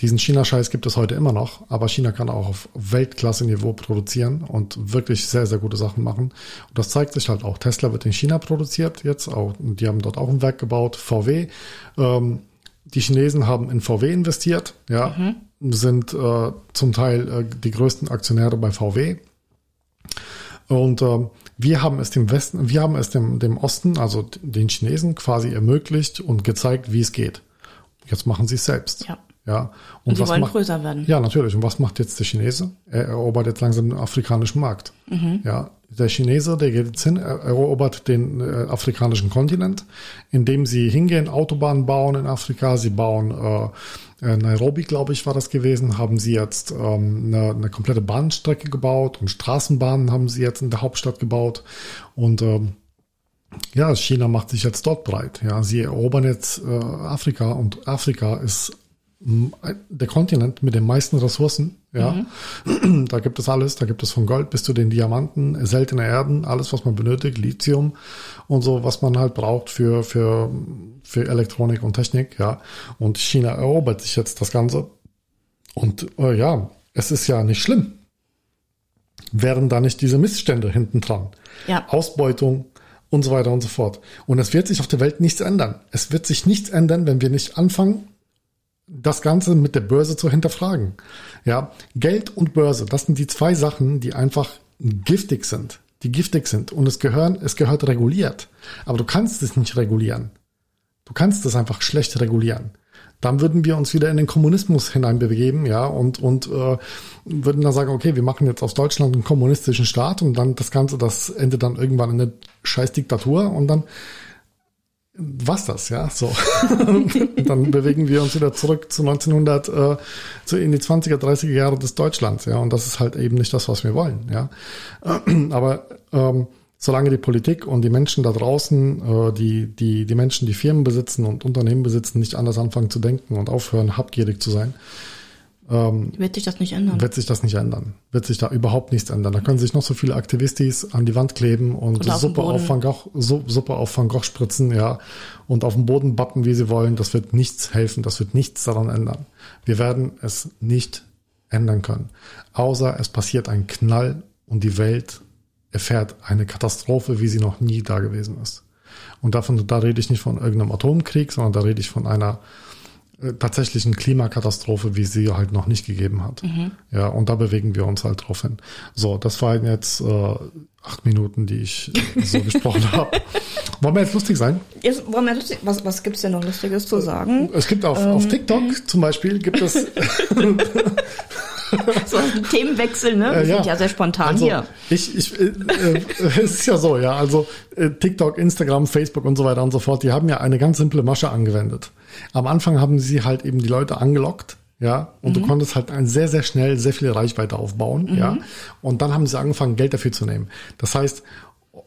Diesen China-Scheiß gibt es heute immer noch, aber China kann auch auf Weltklasse-Niveau produzieren und wirklich sehr, sehr gute Sachen machen. Und das zeigt sich halt auch. Tesla wird in China produziert jetzt, auch, die haben dort auch ein Werk gebaut, VW. Ähm, die Chinesen haben in VW investiert, ja, sind äh, zum Teil äh, die größten Aktionäre bei VW. Und ähm, wir haben es dem Westen, wir haben es dem, dem Osten, also den Chinesen, quasi ermöglicht und gezeigt, wie es geht. Jetzt machen sie es selbst. Ja. Ja. Und sie was wollen macht, größer werden. ja, natürlich. Und was macht jetzt der Chinese? Er erobert jetzt langsam den afrikanischen Markt. Ja, der Chinese, der geht jetzt hin, er erobert den äh, afrikanischen Kontinent, indem sie hingehen, Autobahnen bauen in Afrika. Sie bauen äh, äh, Nairobi, glaube ich, war das gewesen, haben sie jetzt ähm, eine, eine komplette Bahnstrecke gebaut und Straßenbahnen haben sie jetzt in der Hauptstadt gebaut. Und ähm, ja, China macht sich jetzt dort breit. Ja, sie erobern jetzt äh, Afrika und Afrika ist der Kontinent mit den meisten Ressourcen. Ja, [CLEARS THROAT] da gibt es alles. Da gibt es von Gold bis zu den Diamanten, seltene Erden, alles, was man benötigt, Lithium und so, was man halt braucht für für für Elektronik und Technik. Ja, und China erobert sich jetzt das Ganze. Und äh, ja, es ist ja nicht schlimm. Wären da nicht diese Missstände hinten dran? Ja. Ausbeutung und so weiter und so fort. Und es wird sich auf der Welt nichts ändern. Es wird sich nichts ändern, wenn wir nicht anfangen, das Ganze mit der Börse zu hinterfragen. Ja, Geld und Börse, das sind die zwei Sachen, die einfach giftig sind, die giftig sind. Und es gehören, es gehört reguliert. Aber du kannst es nicht regulieren. Du kannst es einfach schlecht regulieren. Dann würden wir uns wieder in den Kommunismus hineinbegeben, ja, und, und äh, würden dann sagen, okay, wir machen jetzt aus Deutschland einen kommunistischen Staat und dann das Ganze, das endet dann irgendwann in eine scheiß Diktatur und dann was das, ja, so. [LAUGHS] dann bewegen wir uns wieder zurück zu 1900, äh, zu in die 20er, 30er Jahre des Deutschlands, ja, und das ist halt eben nicht das, was wir wollen, ja. [CLEARS THROAT] Aber ähm, solange die Politik und die Menschen da draußen, äh, die, die, die Menschen, die Firmen besitzen und Unternehmen besitzen, nicht anders anfangen zu denken und aufhören, habgierig zu sein, ähm, Wird sich das nicht ändern? wird sich das nicht ändern. Wird sich da überhaupt nichts ändern. Da können sich noch so viele Aktivistis an die Wand kleben und Oder Suppe auf, Van Gogh, Su- Suppe auf Van Gogh spritzen, ja, und auf den Boden bappen, wie sie wollen. Das wird nichts helfen. Das wird nichts daran ändern. Wir werden es nicht ändern können. Außer es passiert ein Knall und die Welt erfährt eine Katastrophe, wie sie noch nie da gewesen ist. Und davon, da rede ich nicht von irgendeinem Atomkrieg, sondern da rede ich von einer tatsächlichen Klimakatastrophe, wie sie halt noch nicht gegeben hat. Ja, und da bewegen wir uns halt drauf hin. So, das waren jetzt äh, acht Minuten, die ich äh, so gesprochen [LAUGHS] habe. Wollen wir jetzt lustig sein? Jetzt, wollen wir lustig, was, was gibt's denn noch Lustiges zu sagen? Es gibt auf, auf TikTok zum Beispiel gibt es [LAUGHS] [LAUGHS] [LAUGHS] So ein Themenwechsel, ne? Wir Äh, sind ja sehr spontan also, hier. Ich, ich, äh, äh, [LAUGHS] es ist ja so, ja, also äh, TikTok, Instagram, Facebook und so weiter und so fort, die haben ja eine ganz simple Masche angewendet. Am Anfang haben sie halt eben die Leute angelockt, ja, und du konntest halt ein sehr, sehr schnell sehr viel Reichweite aufbauen, ja, und dann haben sie angefangen, Geld dafür zu nehmen. Das heißt,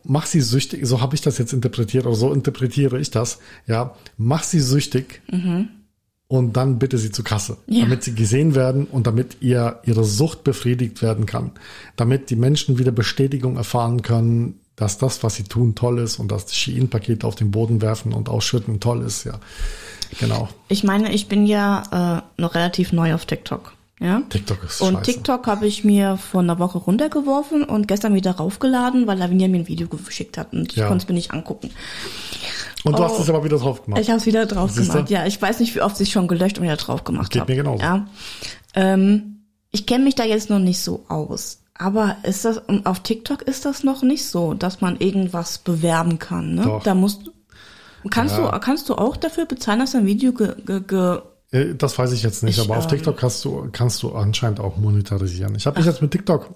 mach sie süchtig, so habe ich das jetzt interpretiert, oder so interpretiere ich das, ja, mach sie süchtig, und dann bitte sie zur Kasse, Ja. damit sie gesehen werden und damit ihr ihre Sucht befriedigt werden kann, damit die Menschen wieder Bestätigung erfahren können, dass das, was sie tun, toll ist und dass das Shein-Paket auf den Boden werfen und ausschütten toll ist, ja. Genau. Ich meine, ich bin ja äh, noch relativ neu auf TikTok. Ja? TikTok ist Und scheiße. TikTok habe ich mir vor einer Woche runtergeworfen und gestern wieder raufgeladen, weil Lavinia mir ein Video geschickt hat und ich Ja. konnte es mir nicht angucken. Und du Oh. hast es aber wieder drauf gemacht. Ich habe es wieder drauf Siehste? gemacht. Ja, ich weiß nicht, wie oft ich schon gelöscht und wieder drauf gemacht Geht habe. mir genauso. Ja. Ähm, ich kenne mich da jetzt noch nicht so aus. Aber ist das auf TikTok ist das noch nicht so, dass man irgendwas bewerben kann. Ne? Doch. Da musst kannst Ja. du kannst du auch dafür bezahlen, dass dein Video ge, ge, ge Das weiß ich jetzt nicht, Ich, aber auf ähm, TikTok kannst du, kannst du anscheinend auch monetarisieren. Ich habe mich jetzt mit TikTok,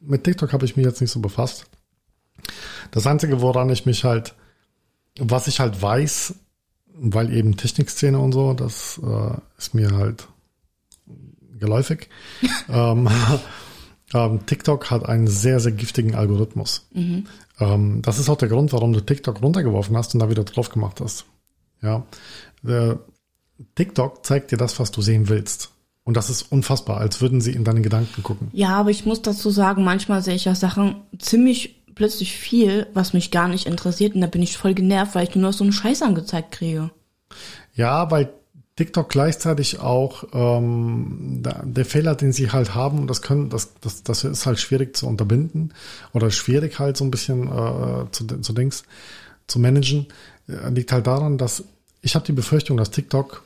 mit TikTok habe ich mich jetzt nicht so befasst. Das Einzige, woran ich mich halt, was ich halt weiß, weil eben Technikszene und so, das äh, ist mir halt geläufig. [LAUGHS] ähm, [LAUGHS] ähm, TikTok hat einen sehr, sehr giftigen Algorithmus. Ähm, das ist auch der Grund, warum du TikTok runtergeworfen hast und da wieder drauf gemacht hast. Ja. Der TikTok zeigt dir das, was du sehen willst. Und das ist unfassbar, als würden sie in deine Gedanken gucken. Ja, aber ich muss dazu sagen, manchmal sehe ich ja Sachen ziemlich plötzlich viel, was mich gar nicht interessiert und da bin ich voll genervt, weil ich nur noch so einen Scheiß angezeigt kriege. Ja, weil TikTok gleichzeitig auch ähm, der Fehler, den sie halt haben, und das können, das, das, das ist halt schwierig zu unterbinden oder schwierig halt so ein bisschen äh, zu, zu Dings zu managen, äh, liegt halt daran, dass ich habe die Befürchtung, dass TikTok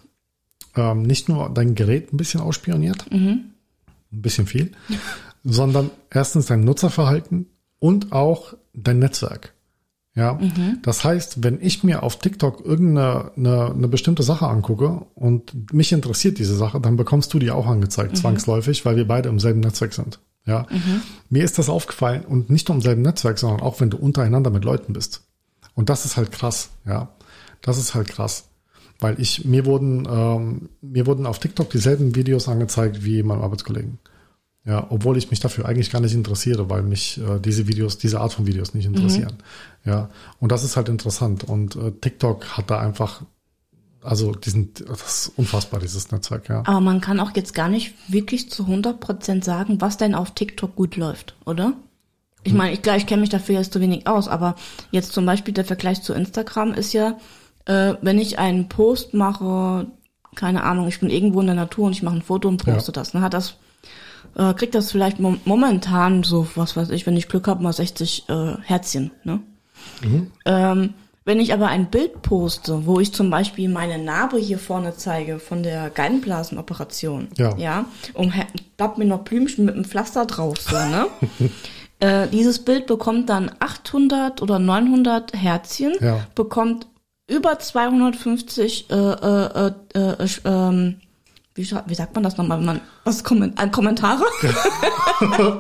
ähm, nicht nur dein Gerät ein bisschen ausspioniert, ein bisschen viel, sondern erstens dein Nutzerverhalten und auch dein Netzwerk. Ja, das heißt, wenn ich mir auf TikTok irgendeine eine, eine bestimmte Sache angucke und mich interessiert diese Sache, dann bekommst du die auch angezeigt, zwangsläufig, weil wir beide im selben Netzwerk sind. Ja, mir ist das aufgefallen und nicht nur im selben Netzwerk, sondern auch wenn du untereinander mit Leuten bist. Und das ist halt krass. Ja, das ist halt krass, weil ich mir wurden ähm, mir wurden auf TikTok dieselben Videos angezeigt wie meinem Arbeitskollegen. Ja, obwohl ich mich dafür eigentlich gar nicht interessiere, weil mich äh, diese Videos, diese Art von Videos nicht interessieren. Ja, und das ist halt interessant. Und äh, TikTok hat da einfach, also diesen, das ist unfassbar, dieses Netzwerk, ja. Aber man kann auch jetzt gar nicht wirklich zu 100% sagen, was denn auf TikTok gut läuft, oder? Ich meine, ich, klar, ich kenne mich dafür jetzt zu wenig aus, aber jetzt zum Beispiel der Vergleich zu Instagram ist ja, äh, wenn ich einen Post mache, keine Ahnung, ich bin irgendwo in der Natur und ich mache ein Foto und poste Ja. das, dann hat das, äh, kriegt das vielleicht mom momentan so, was weiß ich, wenn ich Glück habe, mal 60 äh, Herzchen, ne? Ähm, wenn ich aber ein Bild poste, wo ich zum Beispiel meine Narbe hier vorne zeige von der Gallenblasenoperation, Ja. ja, und hab mir noch Blümchen mit einem Pflaster drauf, so, ne? [LAUGHS] äh, dieses Bild bekommt dann 800 oder 900 Herzchen, Ja. bekommt über 250 äh, äh, äh, äh, ähm, wie, wie sagt man das nochmal, wenn man was komment Kommentare? [LAUGHS]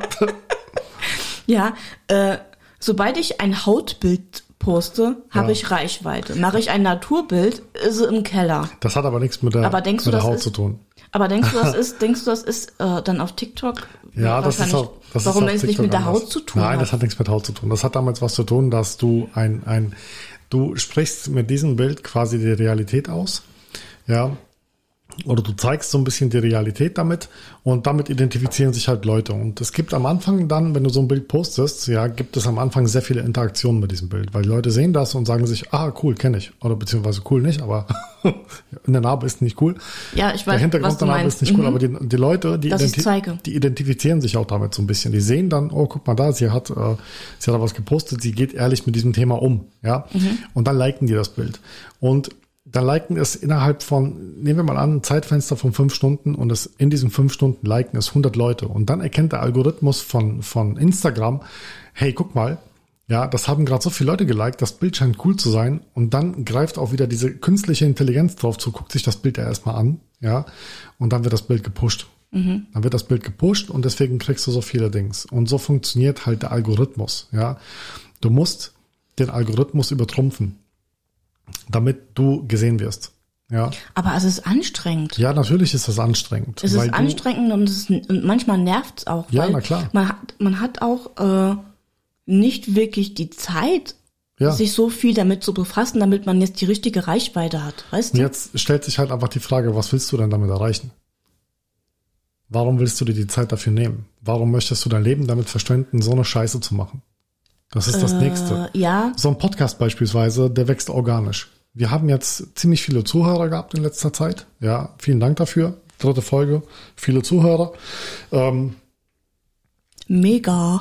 ja, äh, sobald ich ein Hautbild poste, habe Ja. ich Reichweite. Mache ich ein Naturbild, ist im Keller. Das hat aber nichts mit der, Aber denkst du, mit der das Haut ist- zu tun. Aber denkst du, das [LAUGHS] ist, denkst du, das ist äh, dann auf TikTok? Ja, das ist auch. Das warum ist es nicht mit der anders. Haut zu tun Nein, hat? das hat nichts mit Haut zu tun. Das hat damals was zu tun, dass du ein, ein, du sprichst mit diesem Bild quasi die Realität aus. Ja. Oder du zeigst so ein bisschen die Realität damit und damit identifizieren sich halt Leute. Und es gibt am Anfang dann, wenn du so ein Bild postest, ja, gibt es am Anfang sehr viele Interaktionen mit diesem Bild, weil die Leute sehen das und sagen sich, ah, cool, kenne ich. Oder beziehungsweise cool nicht, aber in [LAUGHS] der Narbe ist nicht cool. Ja, ich weiß, Der was Hintergrund du der Narbe meinst. ist nicht cool, Mhm. aber die, die Leute, die, zeige. die identifizieren sich auch damit so ein bisschen. Die sehen dann, oh, guck mal da, sie hat, äh, sie hat da was gepostet, sie geht ehrlich mit diesem Thema um, ja. Mhm. Und dann liken die das Bild. Und dann liken es innerhalb von, nehmen wir mal an, ein Zeitfenster von fünf Stunden und es in diesen fünf Stunden liken es 100 Leute. Und dann erkennt der Algorithmus von, von Instagram, hey, guck mal, ja, das haben gerade so viele Leute geliked, das Bild scheint cool zu sein. Und dann greift auch wieder diese künstliche Intelligenz drauf zu, guckt sich das Bild ja erstmal an, ja, und dann wird das Bild gepusht. Dann wird das Bild gepusht und deswegen kriegst du so viele Dings. Und so funktioniert halt der Algorithmus, ja. Du musst den Algorithmus übertrumpfen, damit du gesehen wirst. Ja, Aber es ist anstrengend. ja, natürlich ist das anstrengend. Es ist anstrengend und, es ist, und manchmal nervt es auch. Ja, weil na klar. Man hat, man hat auch äh, nicht wirklich die Zeit, Ja. sich so viel damit zu befassen, damit man jetzt die richtige Reichweite hat. Weißt Und du? jetzt stellt sich halt einfach die Frage, was willst du denn damit erreichen? Warum willst du dir die Zeit dafür nehmen? Warum möchtest du dein Leben damit verschwenden, so eine Scheiße zu machen? Das ist das Nächste. Äh, ja, So ein Podcast beispielsweise, der wächst organisch. Wir haben jetzt ziemlich viele Zuhörer gehabt in letzter Zeit. Ja, vielen Dank dafür. Dritte Folge, viele Zuhörer. Ähm, mega.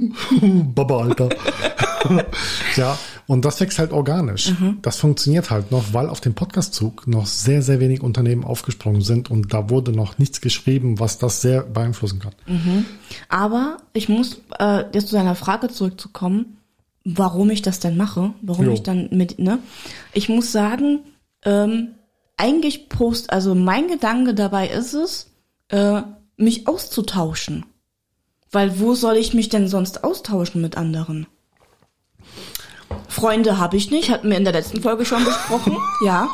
[LAUGHS] Baba, Alter. [LAUGHS] ja, und das wächst halt organisch. Das funktioniert halt noch, weil auf dem Podcastzug noch sehr, sehr wenig Unternehmen aufgesprungen sind und da wurde noch nichts geschrieben, was das sehr beeinflussen kann. Aber ich muss äh, jetzt zu deiner Frage zurückzukommen, warum ich das denn mache, warum Jo. ich dann mit, ne? Ich muss sagen, ähm, eigentlich post, also mein Gedanke dabei ist es, äh, mich auszutauschen. Weil wo soll ich mich denn sonst austauschen mit anderen? Freunde habe ich nicht, hatten wir in der letzten Folge schon besprochen. [LAUGHS] Ja.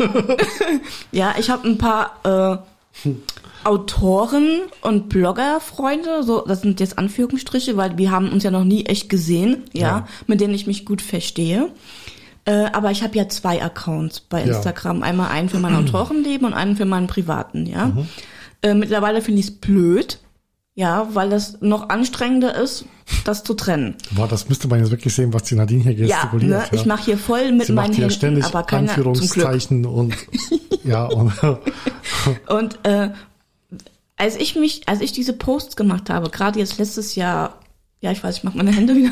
[LAUGHS] ja, ich habe ein paar äh, Autoren und Bloggerfreunde, so das sind jetzt Anführungsstriche, weil wir haben uns ja noch nie echt gesehen, ja, Ja. mit denen ich mich gut verstehe. Äh, aber ich habe ja zwei Accounts bei Ja. Instagram, einmal einen für mein Autorenleben und einen für meinen privaten, ja. Mhm. Äh, mittlerweile finde ich es blöd, ja, weil das noch anstrengender ist, das zu trennen. Boah, das müsste man jetzt wirklich sehen, was die Nadine hier Ja, gestikuliert. ne, ich mache hier voll mit Sie meinen macht hier Händen, ständig aber Glück. Anführungszeichen und ja und [LAUGHS] Und äh, als ich mich, als ich diese Posts gemacht habe, gerade jetzt letztes Jahr, ja, ich weiß, ich mache meine Hände wieder.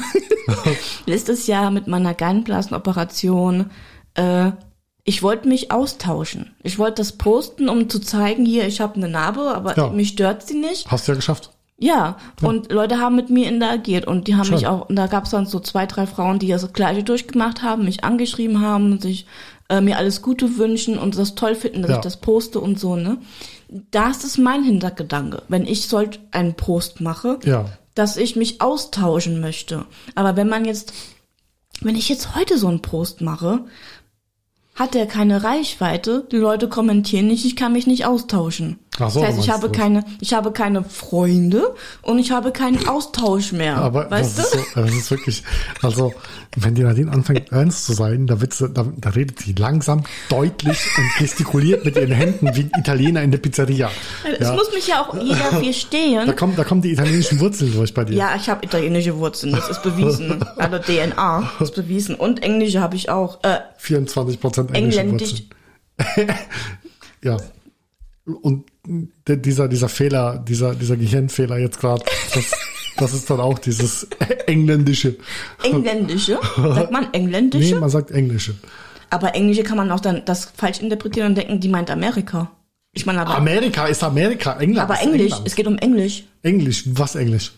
[LAUGHS] letztes Jahr mit meiner Gallenblasenoperation, äh, ich wollte mich austauschen. Ich wollte das posten, um zu zeigen, hier, ich habe eine Narbe, aber Ja. mich stört sie nicht. hast du ja geschafft. Ja, und Leute haben mit mir interagiert und die haben Schön. mich auch, und da gab es dann so zwei, drei Frauen, die das gleiche durchgemacht haben, mich angeschrieben haben, sich äh, mir alles Gute wünschen und das toll finden, dass Ja. ich das poste und so, ne? Das ist mein Hintergedanke, wenn ich solch einen Post mache, Ja. dass ich mich austauschen möchte. Aber wenn man jetzt, wenn ich jetzt heute so einen Post mache, hat der keine Reichweite, die Leute kommentieren nicht, ich kann mich nicht austauschen. Ach so, das heißt, ich habe das. keine, ich habe keine Freunde und ich habe keinen Austausch mehr. Aber weißt das, du? ist so, das ist wirklich, also wenn die Nadine anfängt [LAUGHS] ernst zu sein, da, wird sie, da, da redet sie langsam, deutlich und gestikuliert mit ihren Händen wie ein Italiener in der Pizzeria. Es Ja. muss mich ja auch jeder Da verstehen. kommen, da kommen die italienischen Wurzeln durch bei dir. Ja, ich habe italienische Wurzeln, das ist bewiesen. [LAUGHS] Also DNA ist bewiesen. Und Englische habe ich auch. Äh, 24 Prozent englische Engländisch. Wurzeln. [LAUGHS] Ja. Und dieser, dieser Fehler, dieser, dieser Gehirnfehler jetzt gerade, das, das ist dann auch dieses Engländische. Engländische. Sagt man Nee, Engländische? man sagt Englische. Aber Englische kann man auch dann das falsch interpretieren und denken, die meint Amerika. Ich meine aber, Amerika ist Amerika, England aber Englisch, England. es geht um Englisch. Englisch, was Englisch?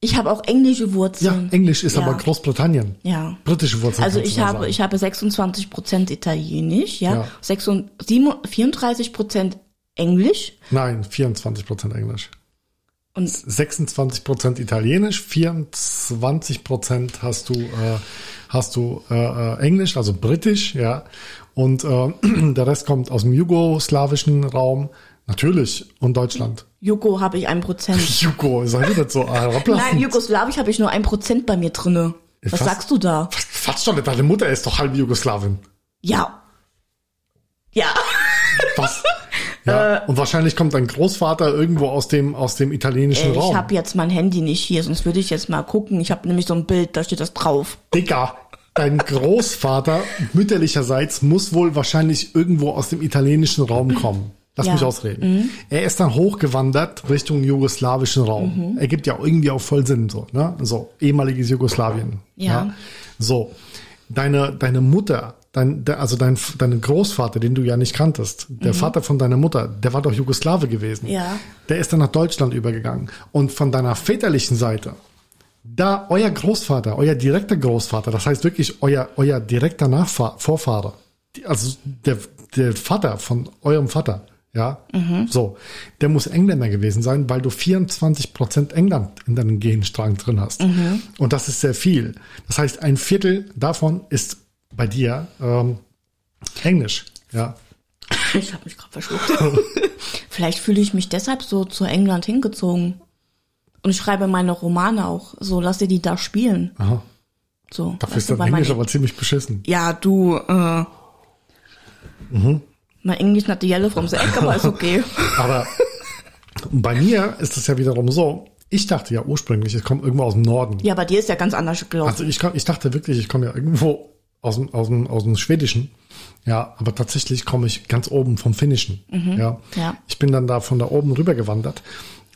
Ich habe auch englische Ja, Wurzeln. Englisch ist Ja. aber Großbritannien. Ja. Britische Wurzeln. Also ich habe, sagen. ich habe 26 Prozent Italienisch, ja, Ja. 36, 7 34 Prozent Englisch Nein, 24 Prozent Englisch. und 26 Prozent Italienisch, 24 Prozent hast du, äh, hast du äh, äh, Englisch, also Britisch, ja. Und äh, [CLEARS THROAT] der Rest kommt aus dem jugoslawischen Raum, natürlich, und Deutschland. Jugo habe ich ein Prozent. [LAUGHS] Jugo, sei das so herablassend? Nein, Jugoslawisch habe ich nur ein Prozent bei mir drinne. Was, Was? sagst du da? Doch nicht, deine Mutter ist doch halb Jugoslawin. Ja. Ja. Was? [LAUGHS] Ja, und wahrscheinlich kommt dein Großvater irgendwo aus dem, aus dem italienischen Ich Raum. habe jetzt mein Handy nicht hier, sonst würde ich jetzt mal gucken. Ich habe nämlich so ein Bild, da steht das drauf. Digga, dein Großvater mütterlicherseits muss wohl wahrscheinlich irgendwo aus dem italienischen Raum kommen. Lass Ja. mich ausreden. Er ist dann hochgewandert Richtung jugoslawischen Raum. Ergibt ja irgendwie auch voll Sinn, so, ne? So, ehemaliges Jugoslawien. Ja. So. Deine, deine Mutter, dein, also dein, dein Großvater, den du ja nicht kanntest, der Vater von deiner Mutter, der war doch Jugoslawe gewesen. Ja. Der ist dann nach Deutschland übergegangen. Und von deiner väterlichen Seite, da euer Großvater, euer direkter Großvater, das heißt wirklich euer, euer direkter Nachfahr Vorfahre, die- also der, der Vater von eurem Vater, ja, so, der muss Engländer gewesen sein, weil du 24 Prozent England in deinem Genstrang drin hast. Und das ist sehr viel. Das heißt, ein Viertel davon ist bei dir ähm, Englisch, ja. [LAUGHS] Ich habe mich gerade verschluckt. [LAUGHS] Vielleicht fühle ich mich deshalb so zu England hingezogen. Und ich schreibe meine Romane auch. So, lass dir die da spielen. Aha. So. Dafür ist weil Englisch aber ziemlich beschissen. Ja, du, äh. Mhm. Mein Englisch not the yellow from the egg, aber ist okay. [LAUGHS] Aber bei mir ist es ja wiederum so, ich dachte ja ursprünglich, ich komme irgendwo aus dem Norden. Ja, bei dir ist ja ganz anders gelaufen. Also ich, ich dachte wirklich, ich komme ja irgendwo aus dem, aus dem, aus dem Schwedischen. Ja, aber tatsächlich komme ich ganz oben vom Finnischen. Ja. Ja. Ich bin dann da von da oben rüber gewandert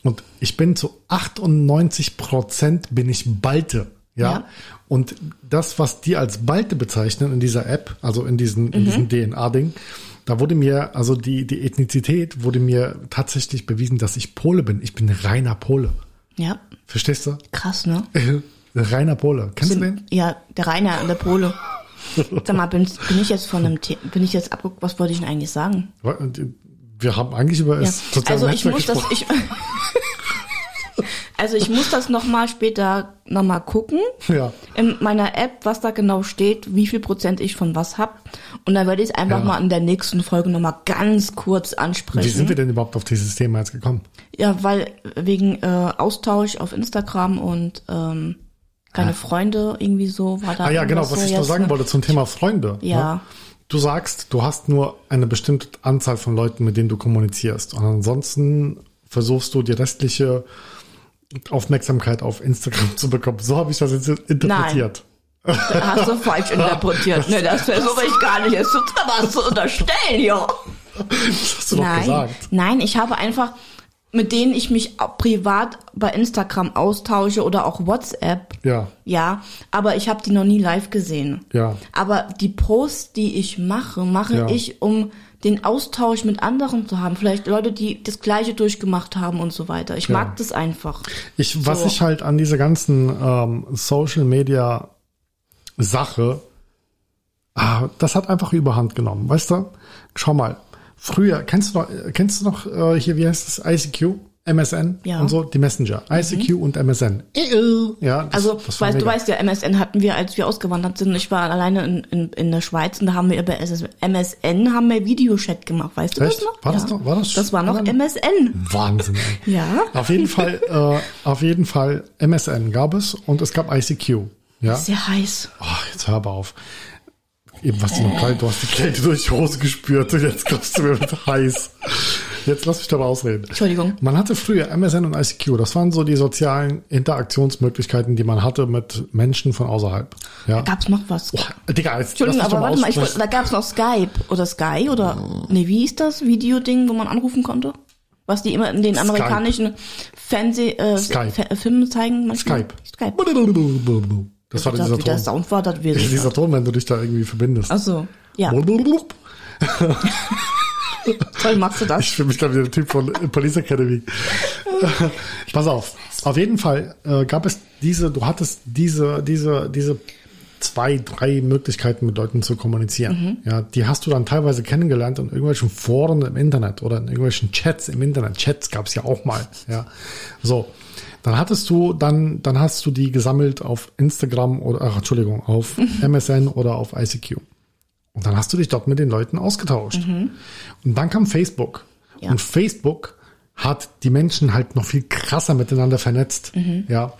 und ich bin zu 98 Prozent bin ich Balte. Ja? Ja. Und das, was die als Balte bezeichnen in dieser App, also in diesen, in diesem DNA-Ding, da wurde mir, also die, die Ethnizität wurde mir tatsächlich bewiesen, dass ich Pole bin. Ich bin reiner Pole. ja, Verstehst du? krass, ne? [LAUGHS] reiner Pole. Kennst du den? Ja, der Rainer der Pole. Sag mal, bin, bin ich jetzt von einem, The bin ich jetzt abgeguckt, was wollte ich denn eigentlich sagen? Wir haben eigentlich über Ja. das soziale [LAUGHS] Also ich muss das, gesprochen. ich, Also ich muss das nochmal später nochmal gucken. Ja. In meiner App, was da genau steht, wie viel Prozent ich von was hab. Und dann werde ich es einfach Ja. mal in der nächsten Folge nochmal ganz kurz ansprechen. Wie sind wir denn überhaupt auf dieses Thema jetzt gekommen? Ja, weil wegen äh, Austausch auf Instagram und ähm, keine Freunde irgendwie so war da. Ah ja, genau, was so ich noch sagen ne? wollte zum Thema Freunde. Ja. Ne? Du sagst, du hast nur eine bestimmte Anzahl von Leuten, mit denen du kommunizierst. Und ansonsten versuchst du die restliche Aufmerksamkeit auf Instagram [LAUGHS] zu bekommen. So habe ich das jetzt interpretiert. Hast du falsch interpretiert. [LAUGHS] Ne, das versuche ich gar nicht. Es tut was zu unterstellen, ja. Das hast du doch Nein, gesagt. nein, ich habe einfach, mit denen ich mich privat bei Instagram austausche oder auch WhatsApp. Ja, Ja, aber ich habe die noch nie live gesehen. ja. Aber die Posts, die ich mache, mache Ja. ich, um den Austausch mit anderen zu haben. Vielleicht Leute, die das Gleiche durchgemacht haben und so weiter. Ich Ja. mag das einfach. Ich, was So. ich halt an dieser ganzen ähm, Social Media Sache, ah, das hat einfach Überhand genommen, weißt du? Schau mal, früher, kennst du noch, kennst du noch äh, hier, wie heißt das, ICQ? MSN Ja. Mhm. und so, die Messenger. ICQ und MSN. Ja, das, Also, das weißt, du weißt ja, MSN hatten wir, als wir ausgewandert sind. Ich war alleine in, in, in der Schweiz und da haben wir über MSN haben wir Videochat gemacht. Weißt du Echt? das noch? War das ja. noch- war das- das war noch das- MSN. Wahnsinn. [LAUGHS] Ja. Auf jeden Fall, äh, auf jeden Fall MSN gab es und es gab ICQ. Ja. Sehr heiß. Oh, jetzt hör aber auf. Eben was die noch kalt, du hast die Kälte durch die Hose gespürt und jetzt kommst du mir mit heiß. Jetzt lass mich doch mal ausreden. Entschuldigung. Man hatte früher MSN und ICQ, das waren so die sozialen Interaktionsmöglichkeiten, die man hatte mit Menschen von außerhalb. Ja. Gab's noch was? Digga, jetzt Entschuldigung, aber warte mal, ich, da gab's noch Skype oder Sky oder nee, wie hieß das Videoding, wo man anrufen konnte? Was die immer in den amerikanischen Fernseh äh, Filmen zeigen manchmal. Skype. Skype. Das war dieser wie der Ton. Sound war, das wir [LAUGHS] Dieser Ton, wenn du dich da irgendwie verbindest. Ach so, ja. [LAUGHS] Toll machst du das. Ich fühle mich gerade wie der Typ von Police Academy. [LAUGHS] Pass auf. Auf jeden Fall äh, gab es diese, du hattest diese, diese, diese zwei, drei Möglichkeiten mit Leuten zu kommunizieren. Ja, die hast du dann teilweise kennengelernt in irgendwelchen Foren im Internet oder in irgendwelchen Chats im Internet. Chats gab es ja auch mal. Ja, so. Dann hattest du, dann, dann hast du die gesammelt auf Instagram oder, ach, Entschuldigung, auf [LAUGHS] MSN oder auf ICQ. Und dann hast du dich dort mit den Leuten ausgetauscht. Und dann kam Facebook. Ja. Und Facebook hat die Menschen halt noch viel krasser miteinander vernetzt. Ja.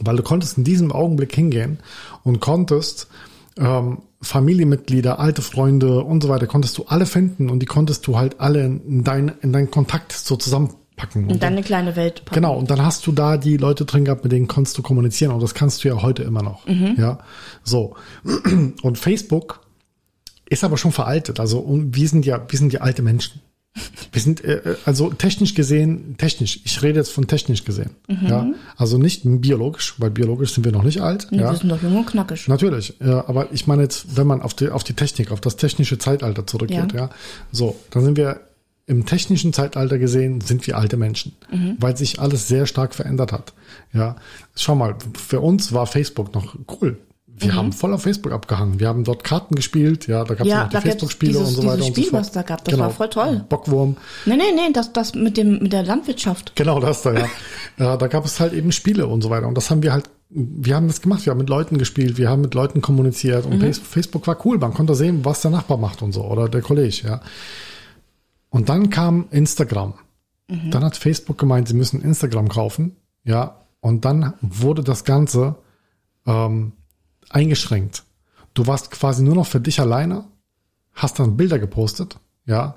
Weil du konntest in diesem Augenblick hingehen und konntest ähm, Familienmitglieder, alte Freunde und so weiter, konntest du alle finden und die konntest du halt alle in dein, in deinen Kontakt so zusammenpacken. In Und deine kleine Welt. packen. Genau, und dann hast du da die Leute drin gehabt, mit denen konntest du kommunizieren und das kannst du ja heute immer noch. Ja, so. [CLEARS THROAT] Und Facebook ist aber schon veraltet. Also und wir sind ja, wir sind ja alte Menschen. Wir sind äh, also technisch gesehen, technisch. Ich rede jetzt von technisch gesehen. Ja, also nicht biologisch, weil biologisch sind wir noch nicht alt. Nee, ja. Wir sind doch jung und knackig. Natürlich, ja, aber ich meine jetzt, wenn man auf die, auf die Technik, auf das technische Zeitalter zurückgeht, ja. Ja. so, dann sind wir im technischen Zeitalter gesehen, sind wir alte Menschen, weil sich alles sehr stark verändert hat. Ja, schau mal, für uns war Facebook noch cool. Wir haben voll auf Facebook abgehangen. Wir haben dort Karten gespielt, ja, da gab es Ja, noch die Facebook-Spiele und so weiter dieses und so Spiel, fort. was da gab, das war voll toll. Bockwurm, Nee, nee, nee, das, das mit dem, mit der Landwirtschaft. Genau, das da, ja. [LAUGHS] ja. Da gab es halt eben Spiele und so weiter. Und das haben wir halt, wir haben das gemacht. Wir haben mit Leuten gespielt, wir haben mit Leuten kommuniziert. Und Face- Facebook war cool. Man konnte sehen, was der Nachbar macht und so oder der Kollege, ja. Und dann kam Instagram. Dann hat Facebook gemeint, sie müssen Instagram kaufen, ja. Und dann wurde das Ganze ähm, eingeschränkt. Du warst quasi nur noch für dich alleine, hast dann Bilder gepostet, ja.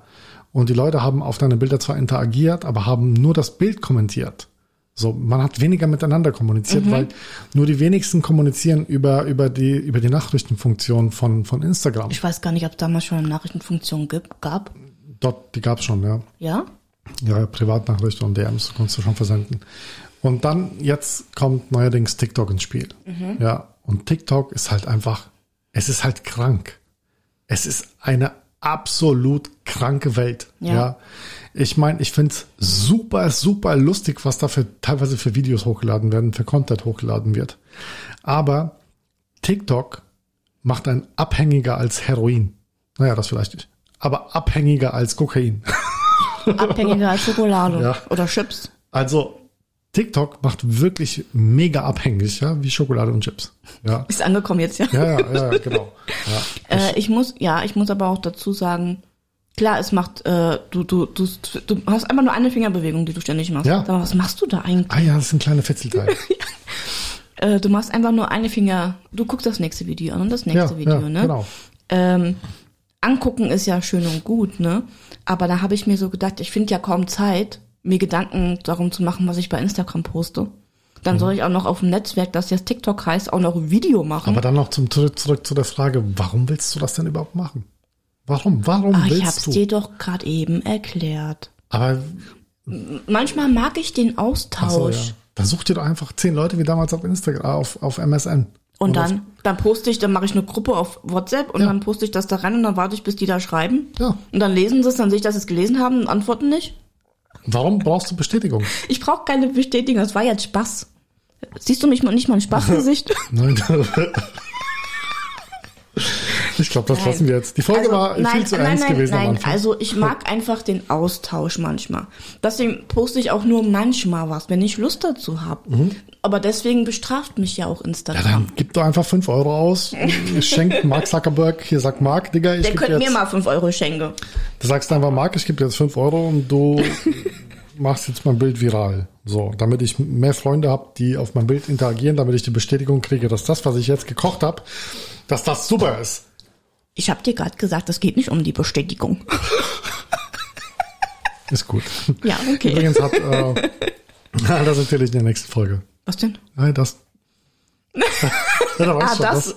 Und die Leute haben auf deine Bilder zwar interagiert, aber haben nur das Bild kommentiert. So, man hat weniger miteinander kommuniziert, weil nur die wenigsten kommunizieren über, über die, über die Nachrichtenfunktion von, von Instagram. Ich weiß gar nicht, ob es damals schon eine Nachrichtenfunktion gibt, gab. Dort, die gab's schon, ja. Ja? Ja, Privatnachrichten und DMs konntest du schon versenden. Und dann, jetzt kommt neuerdings TikTok ins Spiel. Ja, und TikTok ist halt einfach, es ist halt krank. Es ist eine absolut kranke Welt. Ja. Ja. Ich meine, ich find's super, super lustig, was da für, teilweise für Videos hochgeladen werden, für Content hochgeladen wird. Aber TikTok macht einen abhängiger als Heroin. Naja, das vielleicht nicht. Aber abhängiger als Kokain. [LAUGHS] Abhängiger als Schokolade. Ja. Oder Chips. Also, TikTok macht wirklich mega abhängig, ja, wie Schokolade und Chips. Ja, Ist angekommen jetzt, ja. ja, ja, ja genau. [LAUGHS] Ja. Äh, ich muss, ja, ich muss aber auch dazu sagen, klar, es macht, äh, du, du, du, du hast einfach nur eine Fingerbewegung, die du ständig machst. Ja. Aber was machst du da eigentlich? Ah ja, das ist ein kleiner Fetzelteil. [LAUGHS] Äh, du machst einfach nur eine Finger, du guckst das nächste Video an und das nächste Ja, Video, ja, ne? genau. Ähm, angucken ist ja schön und gut, ne? Aber da habe ich mir so gedacht, ich finde ja kaum Zeit, mir Gedanken darum zu machen, was ich bei Instagram poste. Dann Mhm. soll ich auch noch auf dem Netzwerk, das jetzt TikTok heißt, auch noch ein Video machen. Aber dann noch zum, zurück, zurück zu der Frage, warum willst du das denn überhaupt machen? Warum? Warum ah, ich willst hab's du? dir doch gerade eben erklärt. Aber Manchmal mag ich den Austausch. ach so, ja. Dann such dir doch einfach zehn Leute wie damals auf Instagram, auf, auf MSN. Und dann, dann poste ich, dann mache ich eine Gruppe auf WhatsApp und Ja. dann poste ich das da rein und dann warte ich, bis die da schreiben. Ja. Und dann lesen sie es, dann sehe ich, dass sie es gelesen haben und antworten nicht. Warum brauchst du Bestätigung? [LAUGHS] Ich brauche keine Bestätigung, das war jetzt Spaß. Siehst du mich mal nicht mal ein Spaßgesicht? [LAUGHS] Nein. [LAUGHS] ich glaube, das lassen wir jetzt. Die Folge war viel zu ernst nein, gewesen am nein. Also ich mag einfach den Austausch manchmal. Deswegen poste ich auch nur manchmal was, wenn ich Lust dazu habe. Aber deswegen bestraft mich ja auch Mhm. ja, Instagram. dann gib doch einfach fünf Euro aus. [LAUGHS] Schenk Mark Zuckerberg. Hier sagt Mark, Digga, ich Der könnte mir mal fünf Euro schenken. Du sagst einfach, Marc, ich gebe dir jetzt 5 Euro und du [LAUGHS] machst jetzt mein Bild viral. So, damit ich mehr Freunde habe, die auf mein Bild interagieren, damit ich die Bestätigung kriege, dass das, was ich jetzt gekocht habe, dass das super ist. Ich habe dir gerade gesagt, es geht nicht um die Bestätigung. [LAUGHS] Ist gut. Ja, okay. Übrigens hat äh, [LAUGHS] das natürlich in der nächsten Folge. Was denn? Nein, das. [LAUGHS] ja, da Ah, schon, das.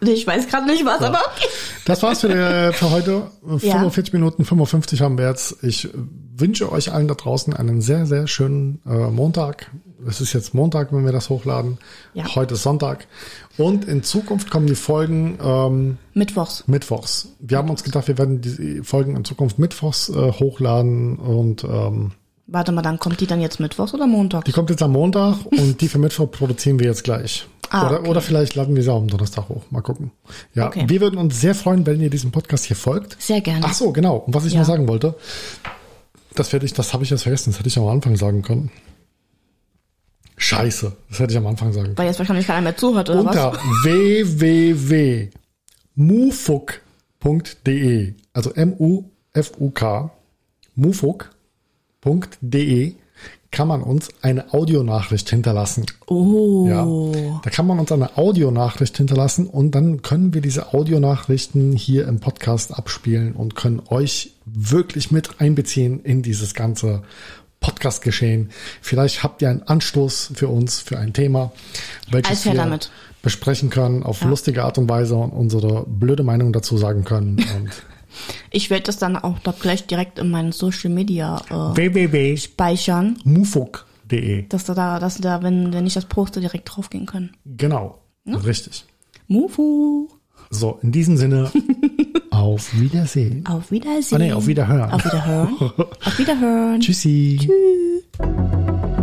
Nee, Ich weiß gerade nicht was, aber okay. Das war's für, äh, für heute. [LAUGHS] Ja. 45 Minuten 55 haben wir jetzt. Ich wünsche euch allen da draußen einen sehr, sehr schönen äh, Montag. Es ist jetzt Montag, wenn wir das hochladen. Ja. Heute ist Sonntag. Und in Zukunft kommen die Folgen ähm, Mittwochs. mittwochs. Wir haben uns gedacht, wir werden die Folgen in Zukunft mittwochs äh, hochladen und ähm, Warte mal, dann kommt die dann jetzt Mittwochs oder Montag? die kommt jetzt am Montag und die für Mittwoch produzieren wir jetzt gleich. Ah, oder, okay. oder vielleicht laden wir sie auch am Donnerstag hoch. Mal gucken. Ja, Okay. wir würden uns sehr freuen, wenn ihr diesem Podcast hier folgt. Sehr gerne. Ach so, genau. Und was ich Ja. noch sagen wollte, das werde ich, das habe ich jetzt vergessen. Das hätte ich am Anfang sagen können. Scheiße, das hätte ich am Anfang sagen können. Weil jetzt wahrscheinlich keiner mehr zuhört, oder Unter was? [LAUGHS] www.mufuk.de, also M-U-F-U-K, mufuk.de, kann man uns eine Audionachricht hinterlassen. Oh. Ja, da kann man uns eine Audionachricht hinterlassen und dann können wir diese Audionachrichten hier im Podcast abspielen und können euch wirklich mit einbeziehen in dieses ganze Podcast-Geschehen. Vielleicht habt ihr einen Anstoß für uns, für ein Thema, welches wir damit. besprechen können auf lustige Art und Weise und unsere blöde Meinung dazu sagen können. Und [LAUGHS] Ich werde das dann auch doch gleich direkt in meinen Social Media äh, www.mufuk.de speichern, dass da, da, dass da, wenn, wenn ich das poste, direkt draufgehen können. Genau, richtig. Mufu. So, in diesem Sinne, [LAUGHS] auf Wiedersehen. Auf Wiedersehen. Ah, nee, auf Wiederhören. Auf Wiederhören. auf Wiederhören. [LAUGHS] Tschüssi. Tschüss.